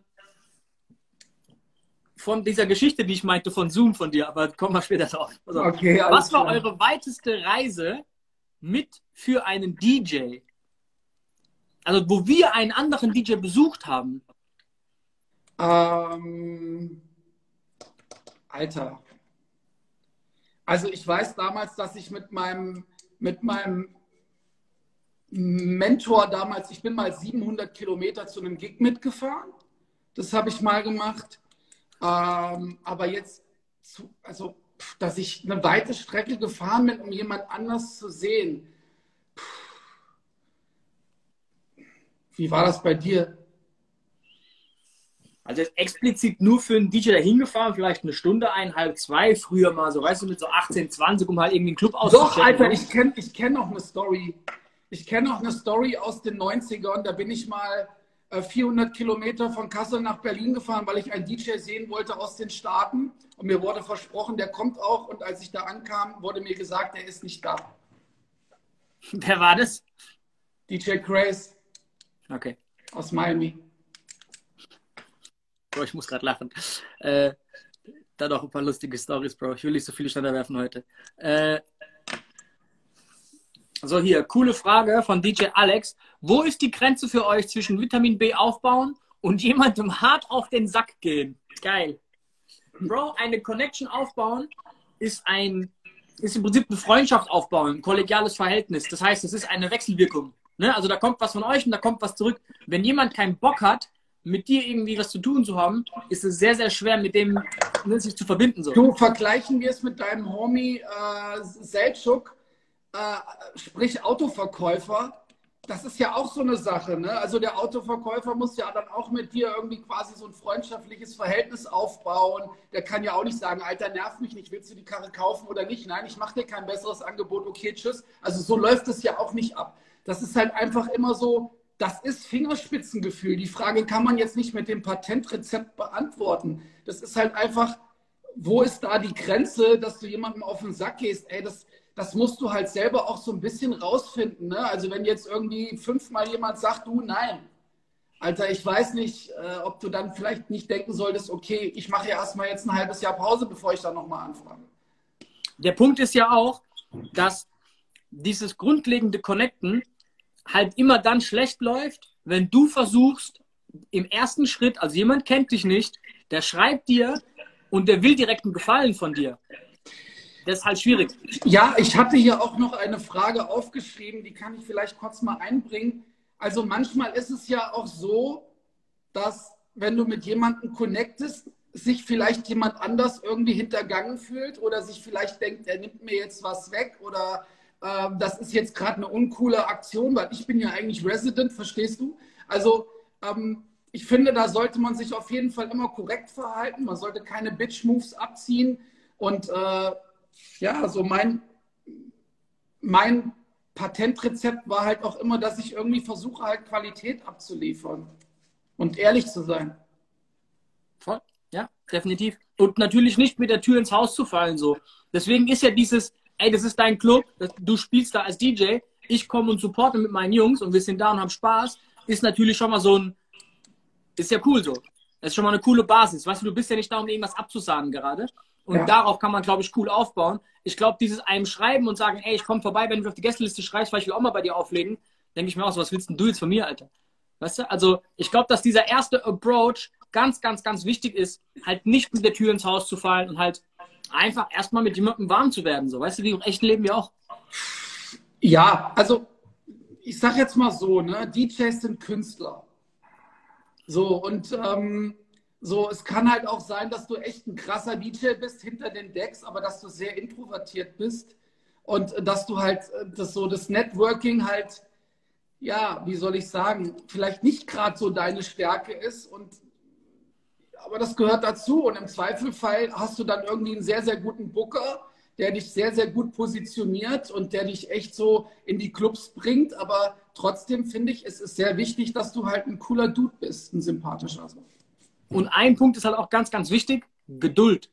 von dieser Geschichte, die ich meinte, von Zoom von dir, aber kommen wir später drauf. Also, okay, was war klar. eure weiteste Reise mit für einen DJ? Also, wo wir einen anderen DJ besucht haben. Ähm, Alter, also ich weiß damals, dass ich mit meinem, mit meinem Mentor damals, ich bin mal 700 Kilometer zu einem Gig mitgefahren. Das habe ich mal gemacht. Ähm, aber jetzt, zu, also, dass ich eine weite Strecke gefahren bin, um jemand anders zu sehen. Wie war das bei dir? Also explizit nur für einen DJ da hingefahren, vielleicht eine Stunde, eineinhalb, zwei, früher mal so, weißt du, mit so 18, 20, um halt irgendwie einen Club auszustechen. Doch, Alter, ich kenne ich kenn noch eine Story. Ich kenne noch eine Story aus den 90ern. Da bin ich mal 400 äh, Kilometer von Kassel nach Berlin gefahren, weil ich einen DJ sehen wollte aus den Staaten. Und mir wurde versprochen, der kommt auch. Und als ich da ankam, wurde mir gesagt, er ist nicht da. Wer war das? DJ Craze. Okay. Aus Miami. Bro, ich muss gerade lachen. Äh, dann noch ein paar lustige Stories, Bro. Ich will nicht so viele Ständer werfen heute. Äh, so, hier, coole Frage von DJ Alex. Wo ist die Grenze für euch zwischen Vitamin B aufbauen und jemandem hart auf den Sack gehen? Geil. Bro, eine Connection aufbauen ist ein, ist im Prinzip eine Freundschaft aufbauen, ein kollegiales Verhältnis. Das heißt, es ist eine Wechselwirkung. Ne? Also da kommt was von euch und da kommt was zurück. Wenn jemand keinen Bock hat, mit dir irgendwie was zu tun zu haben, ist es sehr, sehr schwer, mit dem ne, sich zu verbinden. So. Du, vergleichen wir es mit deinem Homie äh, Seltschuk, äh, sprich Autoverkäufer. Das ist ja auch so eine Sache. Ne? Also der Autoverkäufer muss ja dann auch mit dir irgendwie quasi so ein freundschaftliches Verhältnis aufbauen. Der kann ja auch nicht sagen, Alter, nerv mich nicht, willst du die Karre kaufen oder nicht? Nein, ich mache dir kein besseres Angebot, okay, tschüss. Also so läuft es ja auch nicht ab. Das ist halt einfach immer so, das ist Fingerspitzengefühl. Die Frage kann man jetzt nicht mit dem Patentrezept beantworten. Das ist halt einfach, wo ist da die Grenze, dass du jemandem auf den Sack gehst? Ey, das, das musst du halt selber auch so ein bisschen rausfinden. Ne? Also wenn jetzt irgendwie fünfmal jemand sagt, du nein. Alter, ich weiß nicht, äh, ob du dann vielleicht nicht denken solltest, okay, ich mache ja erstmal jetzt ein halbes Jahr Pause, bevor ich dann nochmal anfange. Der Punkt ist ja auch, dass dieses grundlegende Connecten halt immer dann schlecht läuft, wenn du versuchst, im ersten Schritt, also jemand kennt dich nicht, der schreibt dir und der will direkt einen Gefallen von dir. Das ist halt schwierig. Ja, ich hatte hier auch noch eine Frage aufgeschrieben, die kann ich vielleicht kurz mal einbringen. Also manchmal ist es ja auch so, dass wenn du mit jemandem connectest, sich vielleicht jemand anders irgendwie hintergangen fühlt oder sich vielleicht denkt, er nimmt mir jetzt was weg oder äh, das ist jetzt gerade eine uncoole Aktion, weil ich bin ja eigentlich Resident, verstehst du? Also ähm, ich finde, da sollte man sich auf jeden Fall immer korrekt verhalten. Man sollte keine Bitch-Moves abziehen. Und äh, ja, so mein, mein Patentrezept war halt auch immer, dass ich irgendwie versuche, halt Qualität abzuliefern und ehrlich zu sein. Voll, ja, definitiv. Und natürlich nicht mit der Tür ins Haus zu fallen so. Deswegen ist ja dieses, ey, das ist dein Club, du spielst da als DJ, ich komme und supporte mit meinen Jungs und wir sind da und haben Spaß, ist natürlich schon mal so ein, ist ja cool so. Das ist schon mal eine coole Basis. Weißt du, du bist ja nicht da, um irgendwas abzusagen gerade. Und ja. darauf kann man, glaube ich, cool aufbauen. Ich glaube, dieses einem schreiben und sagen, ey, ich komme vorbei, wenn du auf die Gästeliste schreibst, weil ich will auch mal bei dir auflegen, denke ich mir auch so, was willst denn du jetzt von mir, Alter? Weißt du? Also, ich glaube, dass dieser erste Approach ganz, ganz, ganz wichtig ist, halt nicht mit der Tür ins Haus zu fallen und halt einfach erstmal mit jemandem warm zu werden. So, weißt du, wie im echten Leben ja auch. Ja, also ich sag jetzt mal so, ne, DJs sind Künstler. So, und ähm, so, es kann halt auch sein, dass du echt ein krasser DJ bist hinter den Decks, aber dass du sehr introvertiert bist und dass du halt das so das Networking halt, ja, wie soll ich sagen, vielleicht nicht gerade so deine Stärke ist und aber das gehört dazu und im Zweifelfall hast du dann irgendwie einen sehr, sehr guten Booker, der dich sehr, sehr gut positioniert und der dich echt so in die Clubs bringt. Aber trotzdem finde ich, es ist sehr wichtig, dass du halt ein cooler Dude bist, ein sympathischer. Und ein Punkt ist halt auch ganz, ganz wichtig: Geduld.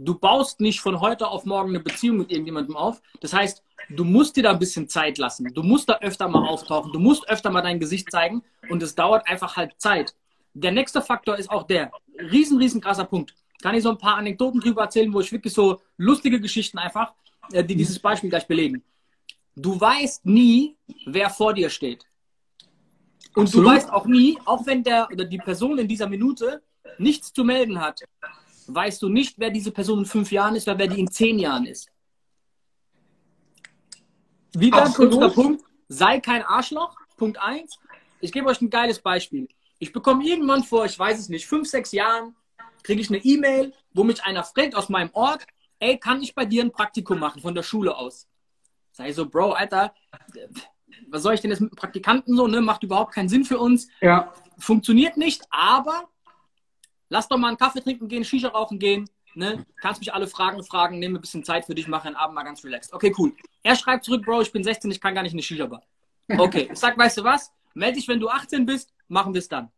Du baust nicht von heute auf morgen eine Beziehung mit irgendjemandem auf. Das heißt, du musst dir da ein bisschen Zeit lassen. Du musst da öfter mal auftauchen. Du musst öfter mal dein Gesicht zeigen. Und es dauert einfach halt Zeit. Der nächste Faktor ist auch der, riesen, riesen krasser Punkt kann ich so ein paar Anekdoten drüber erzählen, wo ich wirklich so lustige Geschichten einfach, äh, die dieses Beispiel gleich belegen. Du weißt nie, wer vor dir steht. Und Absolut. du weißt auch nie, auch wenn der oder die Person in dieser Minute nichts zu melden hat, weißt du nicht, wer diese Person in fünf Jahren ist oder wer die in zehn Jahren ist. Wieder fünfter Punkt, sei kein Arschloch. Punkt eins. Ich gebe euch ein geiles Beispiel. Ich bekomme irgendwann vor, ich weiß es nicht, fünf, sechs Jahren kriege ich eine E-Mail, wo mich einer fragt aus meinem Ort, ey, kann ich bei dir ein Praktikum machen von der Schule aus? Sag ich so, Bro, Alter, was soll ich denn jetzt mit Praktikanten so, ne? Macht überhaupt keinen Sinn für uns. Ja. Funktioniert nicht, aber lass doch mal einen Kaffee trinken gehen, Shisha rauchen gehen, ne? Kannst mich alle Fragen fragen, nehme ein bisschen Zeit für dich, mache einen Abend mal ganz relaxed. Okay, cool. Er schreibt zurück, Bro, ich bin 16, ich kann gar nicht in eine Shisha-Bar. Okay, ich sag, weißt du was? Melde dich, wenn du 18 bist, machen wir es dann.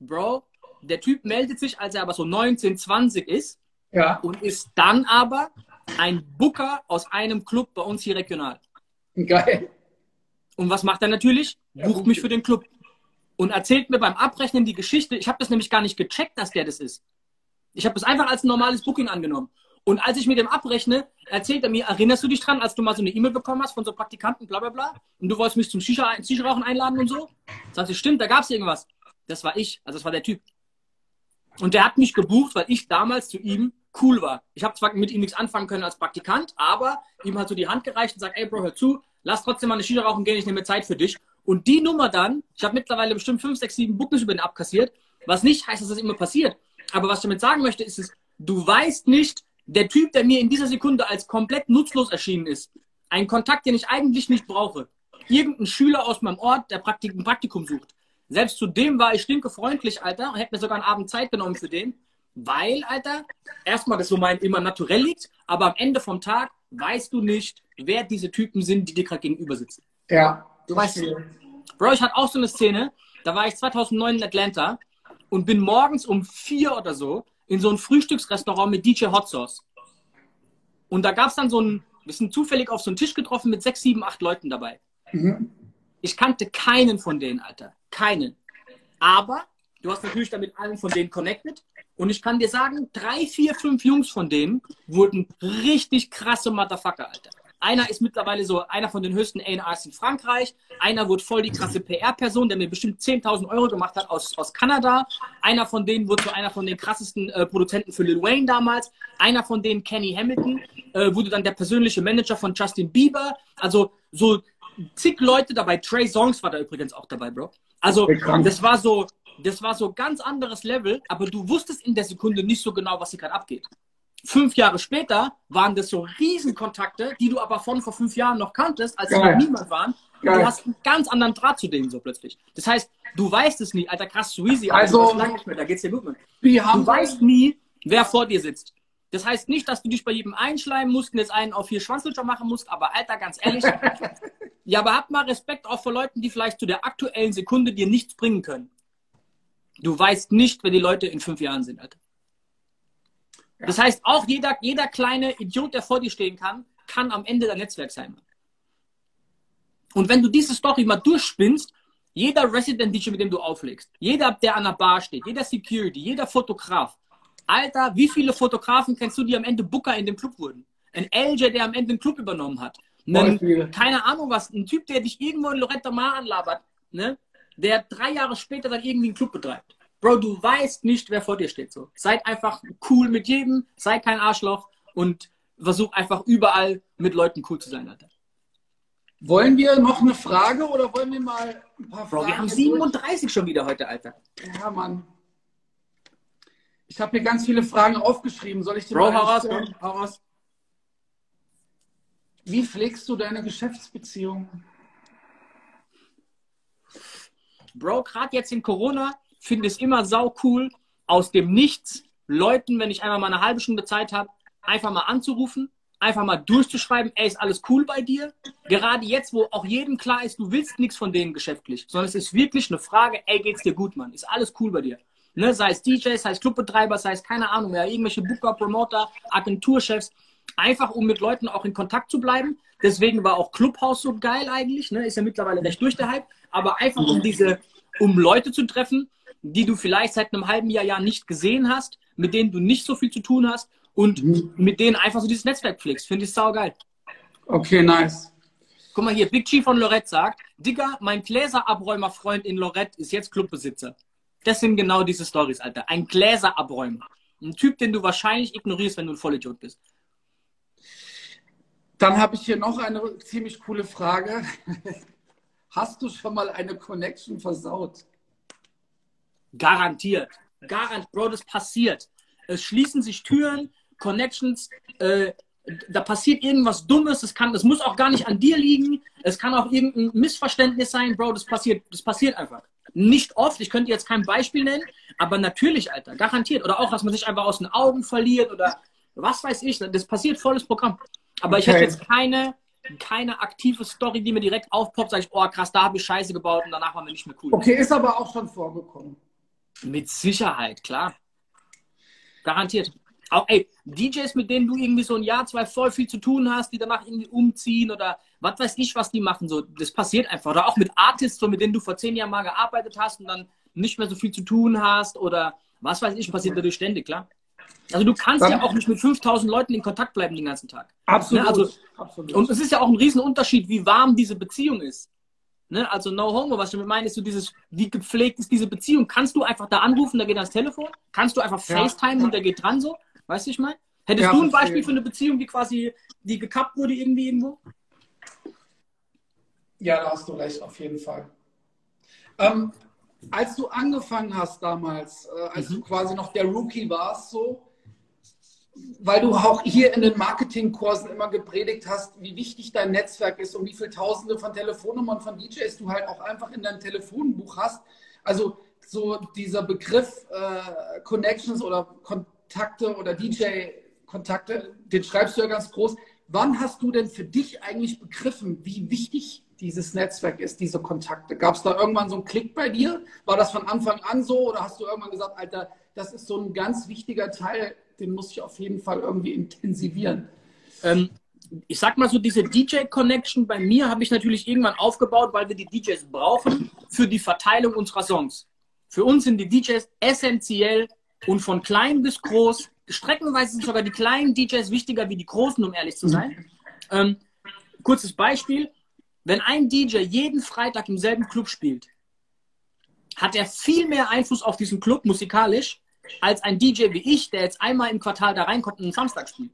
Bro, der Typ meldet sich, als er aber so 19, 20 ist ja. und ist dann aber ein Booker aus einem Club bei uns hier regional. Geil. Und was macht er natürlich? Bucht mich für den Club und erzählt mir beim Abrechnen die Geschichte. Ich habe das nämlich gar nicht gecheckt, dass der das ist. Ich habe das einfach als ein normales Booking angenommen. Und als ich mit dem abrechne, erzählt er mir, erinnerst du dich dran, als du mal so eine E-Mail bekommen hast von so Praktikanten, bla bla bla, und du wolltest mich zum Shisha-Rauchen einladen und so? Sagst du, stimmt, da gab es irgendwas. Das war ich, also das war der Typ. Und der hat mich gebucht, weil ich damals zu ihm cool war. Ich habe zwar mit ihm nichts anfangen können als Praktikant, aber ihm hat so die Hand gereicht und sagt, ey Bro, hör zu, lass trotzdem mal eine Shisha rauchen gehen, ich nehme Zeit für dich. Und die Nummer dann, ich habe mittlerweile bestimmt 5, 6, 7 Bookings über den abkassiert, was nicht heißt, dass das immer passiert. Aber was ich damit sagen möchte, ist es, du weißt nicht, der Typ, der mir in dieser Sekunde als komplett nutzlos erschienen ist, ein Kontakt, den ich eigentlich nicht brauche, irgendein Schüler aus meinem Ort, der Praktik ein Praktikum sucht, selbst zu dem war ich stinke freundlich, Alter, und hätte mir sogar einen Abend Zeit genommen für den. Weil, Alter, erstmal das so mein immer naturell liegt, aber am Ende vom Tag weißt du nicht, wer diese Typen sind, die dir gerade gegenüber sitzen. Ja. Du weißt nicht. Bro, ich hatte auch so eine Szene, da war ich 2009 in Atlanta und bin morgens um vier oder so in so ein Frühstücksrestaurant mit DJ Hot Sauce. Und da gab es dann so ein, wir sind zufällig auf so einen Tisch getroffen mit sechs, sieben, acht Leuten dabei. Mhm. Ich kannte keinen von denen, Alter. Keinen. Aber du hast natürlich damit allen von denen connected. Und ich kann dir sagen, drei, vier, fünf Jungs von denen wurden richtig krasse Motherfucker, Alter. Einer ist mittlerweile so einer von den höchsten A&Rs in Frankreich. Einer wurde voll die krasse PR-Person, der mir bestimmt 10.000 Euro gemacht hat aus, aus Kanada. Einer von denen wurde zu einer von den krassesten äh, Produzenten für Lil Wayne damals. Einer von denen, Kenny Hamilton, äh, wurde dann der persönliche Manager von Justin Bieber. Also so zig Leute dabei. Trey Songs war da übrigens auch dabei, Bro. Also das war so, das war so ganz anderes Level, aber du wusstest in der Sekunde nicht so genau, was hier gerade abgeht. Fünf Jahre später waren das so Riesenkontakte, die du aber von vor fünf Jahren noch kanntest, als sie noch niemand waren. Und du hast einen ganz anderen Draht zu denen so plötzlich. Das heißt, du weißt es nie. Alter, krass, Sweezy, also, lange nicht mehr, da geht's dir gut, Mann. Du weißt nie, wer vor dir sitzt. Das heißt nicht, dass du dich bei jedem einschleimen musst und jetzt einen auf vier Schwanzlutscher machen musst, aber Alter, ganz ehrlich, <laughs> ja, aber hab mal Respekt auch vor Leuten, die vielleicht zu der aktuellen Sekunde dir nichts bringen können. Du weißt nicht, wer die Leute in fünf Jahren sind, Alter. Das heißt, auch jeder, jeder kleine Idiot, der vor dir stehen kann, kann am Ende dein Netzwerk sein. Und wenn du diese Story mal durchspinnst, jeder Resident DJ, mit dem du auflegst, jeder, der an der Bar steht, jeder Security, jeder Fotograf, Alter, wie viele Fotografen kennst du, die am Ende Booker in dem Club wurden? Ein LJ, der am Ende den Club übernommen hat. Einen, keine Ahnung was, ein Typ, der dich irgendwo in Loretta Mar anlabert, ne? der drei Jahre später dann irgendwie einen Club betreibt. Bro, du weißt nicht, wer vor dir steht. So. Seid einfach cool mit jedem, sei kein Arschloch und versuch einfach überall mit Leuten cool zu sein, Alter. Wollen wir noch eine Frage oder wollen wir mal ein paar Bro, Fragen? wir haben 37 durch? schon wieder heute, Alter. Ja, Mann. Ich habe mir ganz viele Fragen aufgeschrieben. Soll ich die Bro, hau raus, Bro, hau raus. Wie pflegst du deine Geschäftsbeziehung? Bro, gerade jetzt in Corona finde es immer sau cool, aus dem Nichts Leuten, wenn ich einmal mal eine halbe Stunde Zeit habe, einfach mal anzurufen, einfach mal durchzuschreiben, ey, ist alles cool bei dir? Gerade jetzt, wo auch jedem klar ist, du willst nichts von denen geschäftlich, sondern es ist wirklich eine Frage, ey, geht's dir gut, Mann? Ist alles cool bei dir? Ne? Sei es DJs, sei es Clubbetreiber, sei es keine Ahnung, ja, irgendwelche Booker, Promoter, Agenturchefs, einfach um mit Leuten auch in Kontakt zu bleiben. Deswegen war auch Clubhouse so geil eigentlich, ne? ist ja mittlerweile recht durch der Hype, aber einfach um diese, um Leute zu treffen, die du vielleicht seit einem halben Jahr, Jahr nicht gesehen hast, mit denen du nicht so viel zu tun hast und mhm. mit denen einfach so dieses Netzwerk pflegst. Finde ich saugeil. Okay, nice. Guck mal hier, Big G von Lorette sagt, Digga, mein Gläserabräumer-Freund in Lorette ist jetzt Clubbesitzer. Das sind genau diese Stories, Alter. Ein Gläserabräumer. Ein Typ, den du wahrscheinlich ignorierst, wenn du ein Vollidiot bist. Dann habe ich hier noch eine ziemlich coole Frage. <laughs> Hast du schon mal eine Connection versaut? Garantiert. Garantiert, Bro, das passiert. Es schließen sich Türen, Connections, äh, da passiert irgendwas Dummes, das, kann, das muss auch gar nicht an dir liegen, es kann auch irgendein Missverständnis sein, Bro, das passiert, das passiert einfach. Nicht oft, ich könnte jetzt kein Beispiel nennen, aber natürlich, Alter, garantiert. Oder auch, dass man sich einfach aus den Augen verliert oder was weiß ich, das passiert volles Programm. Aber okay. ich hätte jetzt keine, keine aktive Story, die mir direkt aufpoppt, sage ich, oh krass, da habe ich Scheiße gebaut und danach war mir nicht mehr cool. Okay, ist aber auch schon vorgekommen. Mit Sicherheit, klar. Garantiert. Auch, ey, DJs, mit denen du irgendwie so ein Jahr, zwei voll viel zu tun hast, die danach irgendwie umziehen oder was weiß ich, was die machen, so, das passiert einfach. Oder auch mit Artists, so, mit denen du vor zehn Jahren mal gearbeitet hast und dann nicht mehr so viel zu tun hast oder was weiß ich, passiert dadurch ständig, klar. Also du kannst ja auch nicht mit 5000 Leuten in Kontakt bleiben den ganzen Tag. Absolut, ne? also, absolut. Und es ist ja auch ein Riesenunterschied, wie warm diese Beziehung ist. Ne? Also no homo, was ich damit meine, ist so dieses, wie gepflegt ist diese Beziehung. Kannst du einfach da anrufen, da geht ans Telefon? Kannst du einfach FaceTime ja. und der geht dran so? Weißt du, ich meine? Hättest ja, du ein Beispiel für eine Beziehung, die quasi, die gekappt wurde irgendwie irgendwo? Ja, da hast du recht, auf jeden Fall. Ähm, als du angefangen hast damals, äh, als mhm. du quasi noch der Rookie warst, so, weil du auch hier in den Marketingkursen immer gepredigt hast, wie wichtig dein Netzwerk ist und wie viele Tausende von Telefonnummern von DJs du halt auch einfach in deinem Telefonbuch hast. Also so dieser Begriff äh, Connections oder Kontakte oder DJ-Kontakte, den schreibst du ja ganz groß. Wann hast du denn für dich eigentlich begriffen, wie wichtig dieses Netzwerk ist, diese Kontakte? Gab es da irgendwann so einen Klick bei dir? War das von Anfang an so oder hast du irgendwann gesagt, Alter, das ist so ein ganz wichtiger Teil den muss ich auf jeden Fall irgendwie intensivieren. Ähm, ich sag mal so, diese DJ-Connection bei mir habe ich natürlich irgendwann aufgebaut, weil wir die DJs brauchen für die Verteilung unserer Songs. Für uns sind die DJs essentiell und von klein bis groß. Streckenweise sind sogar die kleinen DJs wichtiger wie die großen, um ehrlich zu sein. Ähm, kurzes Beispiel. Wenn ein DJ jeden Freitag im selben Club spielt, hat er viel mehr Einfluss auf diesen Club musikalisch, als ein DJ wie ich, der jetzt einmal im Quartal da reinkommt und einen Samstag spielt.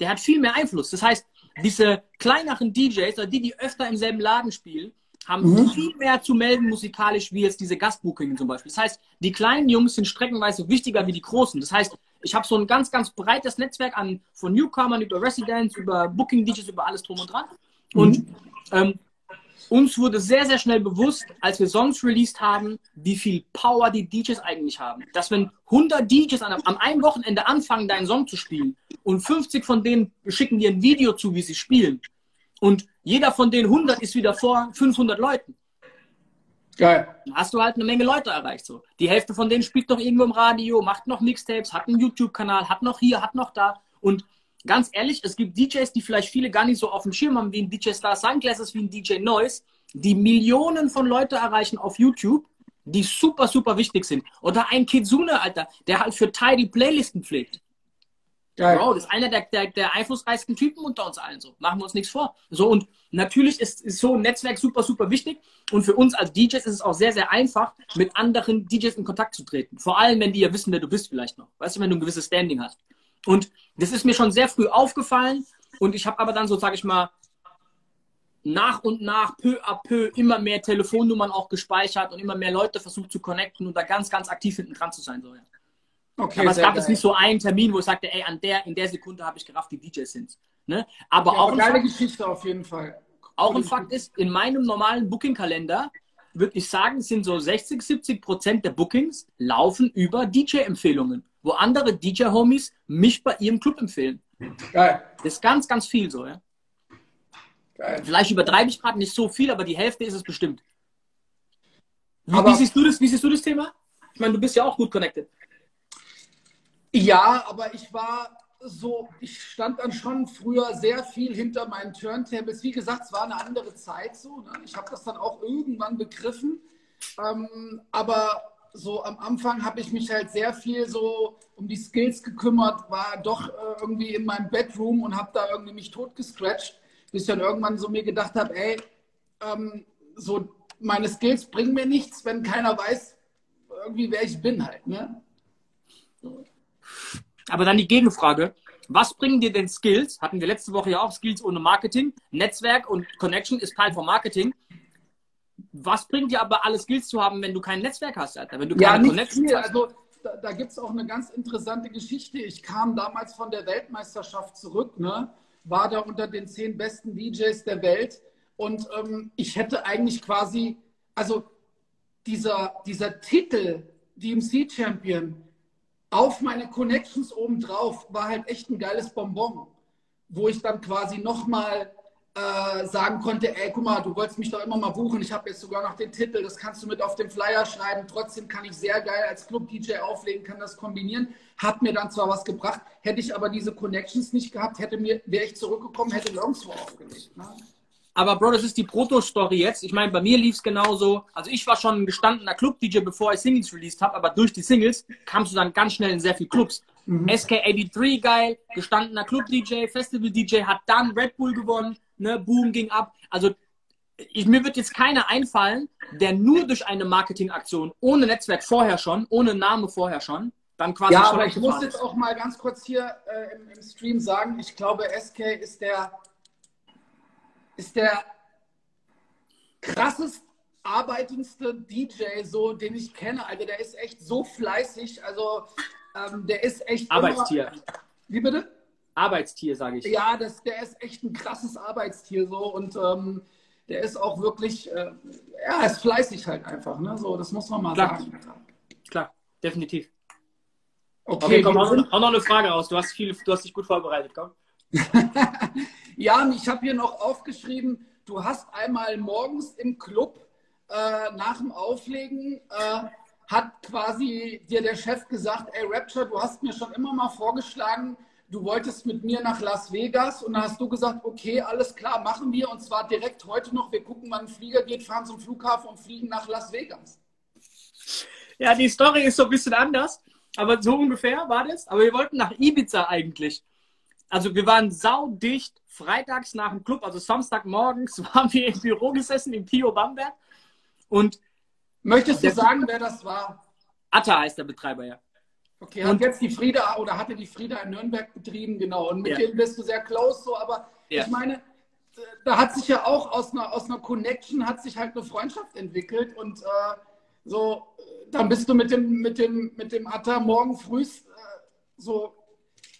Der hat viel mehr Einfluss. Das heißt, diese kleineren DJs oder die, die öfter im selben Laden spielen, haben mhm. viel mehr zu melden musikalisch wie jetzt diese Gastbookingen zum Beispiel. Das heißt, die kleinen Jungs sind streckenweise wichtiger wie die großen. Das heißt, ich habe so ein ganz, ganz breites Netzwerk an von Newcomern über Residents, über Booking DJs, über alles drum und dran. Und mhm. ähm, uns wurde sehr, sehr schnell bewusst, als wir Songs released haben, wie viel Power die DJs eigentlich haben. Dass wenn 100 DJs an, am einen Wochenende anfangen, deinen Song zu spielen und 50 von denen schicken dir ein Video zu, wie sie spielen und jeder von den 100 ist wieder vor 500 Leuten. Geil. Dann hast du halt eine Menge Leute erreicht. So. Die Hälfte von denen spielt noch irgendwo im Radio, macht noch Mixtapes, hat einen YouTube-Kanal, hat noch hier, hat noch da. Und ganz ehrlich, es gibt DJs, die vielleicht viele gar nicht so auf dem Schirm haben, wie ein DJ Star Sunglasses, wie ein DJ Noise, die Millionen von Leute erreichen auf YouTube, die super, super wichtig sind. Oder ein Kitsune, Alter, der halt für Tidy Playlisten pflegt. Geil. Bro, das ist einer der, der, der einflussreichsten Typen unter uns allen. So. Machen wir uns nichts vor. So, und natürlich ist, ist so ein Netzwerk super, super wichtig. Und für uns als DJs ist es auch sehr, sehr einfach, mit anderen DJs in Kontakt zu treten. Vor allem, wenn die ja wissen, wer du bist vielleicht noch. Weißt du, wenn du ein gewisses Standing hast. Und das ist mir schon sehr früh aufgefallen. Und ich habe aber dann so, sage ich mal, nach und nach, peu à peu, immer mehr Telefonnummern auch gespeichert und immer mehr Leute versucht zu connecten und da ganz, ganz aktiv hinten dran zu sein. So, ja. Okay, aber es gab jetzt nicht so einen Termin, wo ich sagte, ey, an der, in der Sekunde habe ich gerafft, die DJs sind. Ne? Aber ja, auch aber geile Geschichte auf jeden Fall. Auch ein Fakt ist, in meinem normalen Booking-Kalender würde ich sagen, sind so 60, 70 Prozent der Bookings laufen über DJ-Empfehlungen, wo andere DJ-Homies mich bei ihrem Club empfehlen. Geil. Das ist ganz, ganz viel so, ja. Geil. Vielleicht übertreibe ich gerade nicht so viel, aber die Hälfte ist es bestimmt. Wie, wie, siehst du das, wie siehst du das Thema? Ich meine, du bist ja auch gut connected. Ja, aber ich war so, ich stand dann schon früher sehr viel hinter meinen Turntables. Wie gesagt, es war eine andere Zeit so. Ne? Ich habe das dann auch irgendwann begriffen. Ähm, aber so am Anfang habe ich mich halt sehr viel so um die Skills gekümmert, war doch äh, irgendwie in meinem Bedroom und habe da irgendwie mich totgescratcht, bis ich dann irgendwann so mir gedacht habe, ey, ähm, so meine Skills bringen mir nichts, wenn keiner weiß, irgendwie wer ich bin halt. Ne? Aber dann die Gegenfrage. Was bringen dir denn Skills? Hatten wir letzte Woche ja auch Skills ohne Marketing. Netzwerk und Connection ist Teil von Marketing. Was bringt dir aber alle Skills zu haben, wenn du kein Netzwerk hast, Alter? Wenn du ja, keine Connection hast? Also, da, da gibt es auch eine ganz interessante Geschichte. Ich kam damals von der Weltmeisterschaft zurück, ne? war da unter den zehn besten DJs der Welt und ähm, ich hätte eigentlich quasi, also dieser, dieser Titel DMC Champion, auf meine Connections obendrauf war halt echt ein geiles Bonbon, wo ich dann quasi nochmal äh, sagen konnte, ey, guck mal, du wolltest mich doch immer mal buchen, ich habe jetzt sogar noch den Titel, das kannst du mit auf dem Flyer schreiben, trotzdem kann ich sehr geil als Club-DJ auflegen, kann das kombinieren, hat mir dann zwar was gebracht, hätte ich aber diese Connections nicht gehabt, hätte mir, wäre ich zurückgekommen, hätte nirgendwo aufgelegt. Ne? Aber Bro, das ist die Proto-Story jetzt. Ich meine, bei mir lief es genauso. Also ich war schon ein gestandener Club-DJ, bevor ich Singles released habe, aber durch die Singles kamst du dann ganz schnell in sehr viele Clubs. Mhm. SK83 geil, gestandener Club-DJ, Festival-DJ, hat dann Red Bull gewonnen, ne, Boom ging ab. Also ich, mir wird jetzt keiner einfallen, der nur durch eine Marketingaktion, ohne Netzwerk vorher schon, ohne Name vorher schon, dann quasi Ja, aber ich muss jetzt auch mal ganz kurz hier äh, im, im Stream sagen, ich glaube, SK ist der ist der krassest arbeitendste DJ, so, den ich kenne. Also der ist echt so fleißig. Also ähm, der ist echt. Arbeitstier. Immer, wie bitte? Arbeitstier, sage ich. Ja, das, der ist echt ein krasses Arbeitstier so und ähm, der ist auch wirklich, äh, ja, ist fleißig halt einfach. Ne? So, das muss man mal Klar. sagen. Klar, definitiv. Okay, okay komm, hau, hau noch eine Frage raus. Du hast, viel, du hast dich gut vorbereitet, komm. <laughs> ja, ich habe hier noch aufgeschrieben, du hast einmal morgens im Club äh, nach dem Auflegen, äh, hat quasi dir der Chef gesagt, ey Rapture, du hast mir schon immer mal vorgeschlagen, du wolltest mit mir nach Las Vegas und dann hast du gesagt, okay, alles klar, machen wir und zwar direkt heute noch, wir gucken, wann ein Flieger geht, fahren zum Flughafen und fliegen nach Las Vegas. Ja, die Story ist so ein bisschen anders, aber so ungefähr war das. Aber wir wollten nach Ibiza eigentlich also wir waren saudicht, freitags nach dem Club, also Samstagmorgens <laughs> waren wir im Büro gesessen im Pio Bamberg und Möchtest du sagen, wer das war? Atta heißt der Betreiber, ja. Okay, hat und, jetzt die Frieda oder hatte die Frieda in Nürnberg betrieben, genau. Und mit Ja. dem bist du sehr close, so, aber Ja. ich meine, da hat sich ja auch aus einer, aus einer Connection hat sich halt eine Freundschaft entwickelt und äh, so, dann bist du mit dem, mit dem, mit dem Atta morgen früh äh, so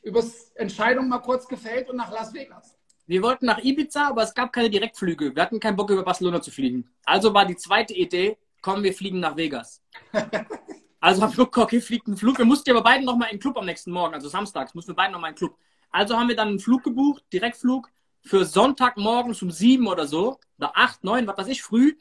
übers Entscheidung mal kurz gefällt und nach Las Vegas. Wir wollten nach Ibiza, aber es gab keine Direktflüge. Wir hatten keinen Bock, über Barcelona zu fliegen. Also war die zweite Idee, komm, wir fliegen nach Vegas. <laughs> Also haben wir geguckt, okay, fliegt ein Flug. Wir mussten aber beide nochmal in den Club am nächsten Morgen, also samstags, mussten wir beide nochmal in den Club. Also haben wir dann einen Flug gebucht, Direktflug, für Sonntagmorgens um sieben oder so, oder acht, neun, was weiß ich, früh,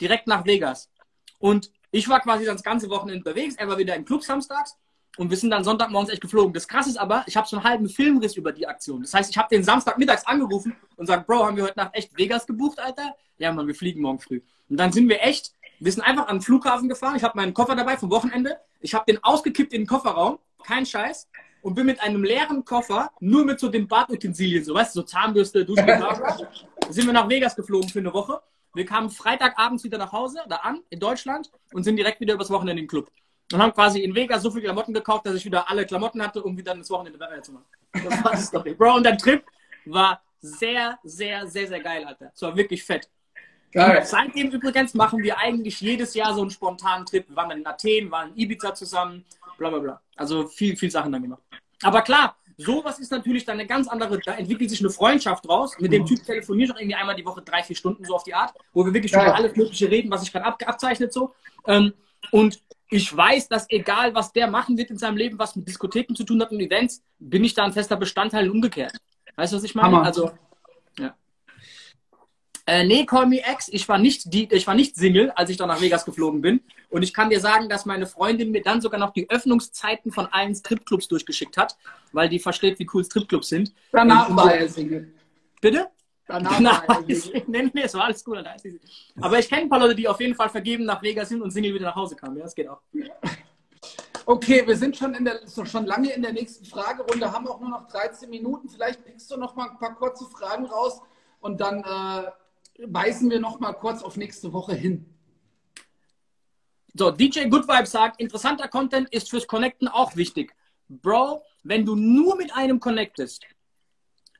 direkt nach Vegas. Und ich war quasi das ganze Wochenende unterwegs, er war wieder im Club samstags und wir sind dann Sonntagmorgens echt geflogen. Das Krasse ist aber, ich habe so einen halben Filmriss über die Aktion. Das heißt, ich habe den Samstagmittags angerufen und sage, Bro, haben wir heute Nacht echt Vegas gebucht, Alter? Ja, Mann, wir fliegen morgen früh. Und dann sind wir echt, wir sind einfach den Flughafen gefahren. Ich habe meinen Koffer dabei vom Wochenende. Ich habe den ausgekippt in den Kofferraum, kein Scheiß. Und bin mit einem leeren Koffer, nur mit so den Badutensilien, so weißt du, so Zahnbürste, bla. sind wir nach Vegas geflogen für eine Woche. Wir kamen Freitagabends wieder nach Hause, da an, in Deutschland, und sind direkt wieder übers Wochenende den Club. Und haben quasi in Vegas so viele Klamotten gekauft, dass ich wieder alle Klamotten hatte, um wieder das Wochenende weiter zu machen. Das war die Story. Bro, und der Trip war sehr, sehr, sehr, sehr geil, Alter. Es war wirklich fett. Geil. Seitdem übrigens machen wir eigentlich jedes Jahr so einen spontanen Trip. Wir waren dann in Athen, waren in Ibiza zusammen, bla bla bla. Also viel, viel Sachen dann gemacht. Aber klar, sowas ist natürlich dann eine ganz andere, da entwickelt sich eine Freundschaft raus. Mit dem Typ telefoniere ich auch irgendwie einmal die Woche drei, vier Stunden so auf die Art, wo wir wirklich Geil. über alles Mögliche reden, was sich gerade ab, abzeichnet so. Ähm, und ich weiß, dass egal, was der machen wird in seinem Leben, was mit Diskotheken zu tun hat und Events, bin ich da ein fester Bestandteil und umgekehrt. Weißt du, was ich meine? Hammer. Also, ja. Äh, nee, Call Me Ex, ich war nicht die, ich war nicht Single, als ich da nach Vegas geflogen bin. Und ich kann dir sagen, dass meine Freundin mir dann sogar noch die Öffnungszeiten von allen Stripclubs durchgeschickt hat, weil die versteht, wie cool Stripclubs sind. Danach war er Single. Bitte? Danach Nein, war er Single. <laughs> nee, nee, es war alles cool. Aber ich kenne ein paar Leute, die auf jeden Fall vergeben nach Vegas sind und Single wieder nach Hause kamen. Ja, das geht auch. Okay, wir sind schon, in der, schon lange in der nächsten Fragerunde, haben auch nur noch 13 Minuten. Vielleicht pickst du noch mal ein paar kurze Fragen raus und dann äh, weisen wir noch mal kurz auf nächste Woche hin. So, DJ Good Vibes sagt, interessanter Content ist fürs Connecten auch wichtig. Bro, wenn du nur mit einem connectest,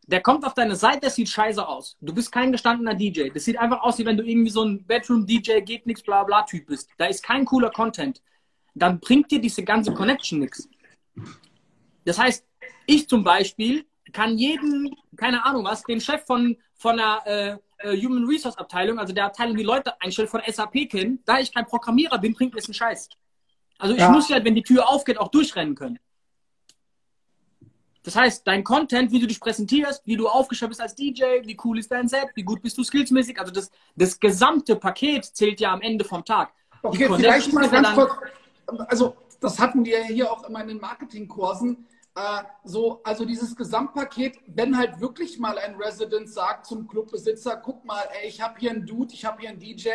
der kommt auf deine Seite, der sieht scheiße aus. Du bist kein gestandener DJ. Das sieht einfach aus, wie wenn du irgendwie so ein Bedroom-DJ, geht nix, bla bla Typ bist. Da ist kein cooler Content. Dann bringt dir diese ganze Connection nichts. Das heißt, ich zum Beispiel kann jeden, keine Ahnung was, den Chef von, von der äh, äh, Human Resource Abteilung, also der Abteilung, die Leute einstellt, von SAP kennen. Da ich kein Programmierer bin, bringt mir das einen Scheiß. Also ich Ja. muss ja, wenn die Tür aufgeht, auch durchrennen können. Das heißt, dein Content, wie du dich präsentierst, wie du aufgestellt bist als DJ, wie cool ist dein Set, wie gut bist du skillsmäßig, also das, das gesamte Paket zählt ja am Ende vom Tag. Okay, vielleicht mal ja ganz kurz. Also, das hatten wir hier auch immer in den Marketingkursen. Äh, so, also dieses Gesamtpaket, wenn halt wirklich mal ein Resident sagt zum Clubbesitzer, guck mal, ey, ich habe hier einen Dude, ich habe hier einen DJ,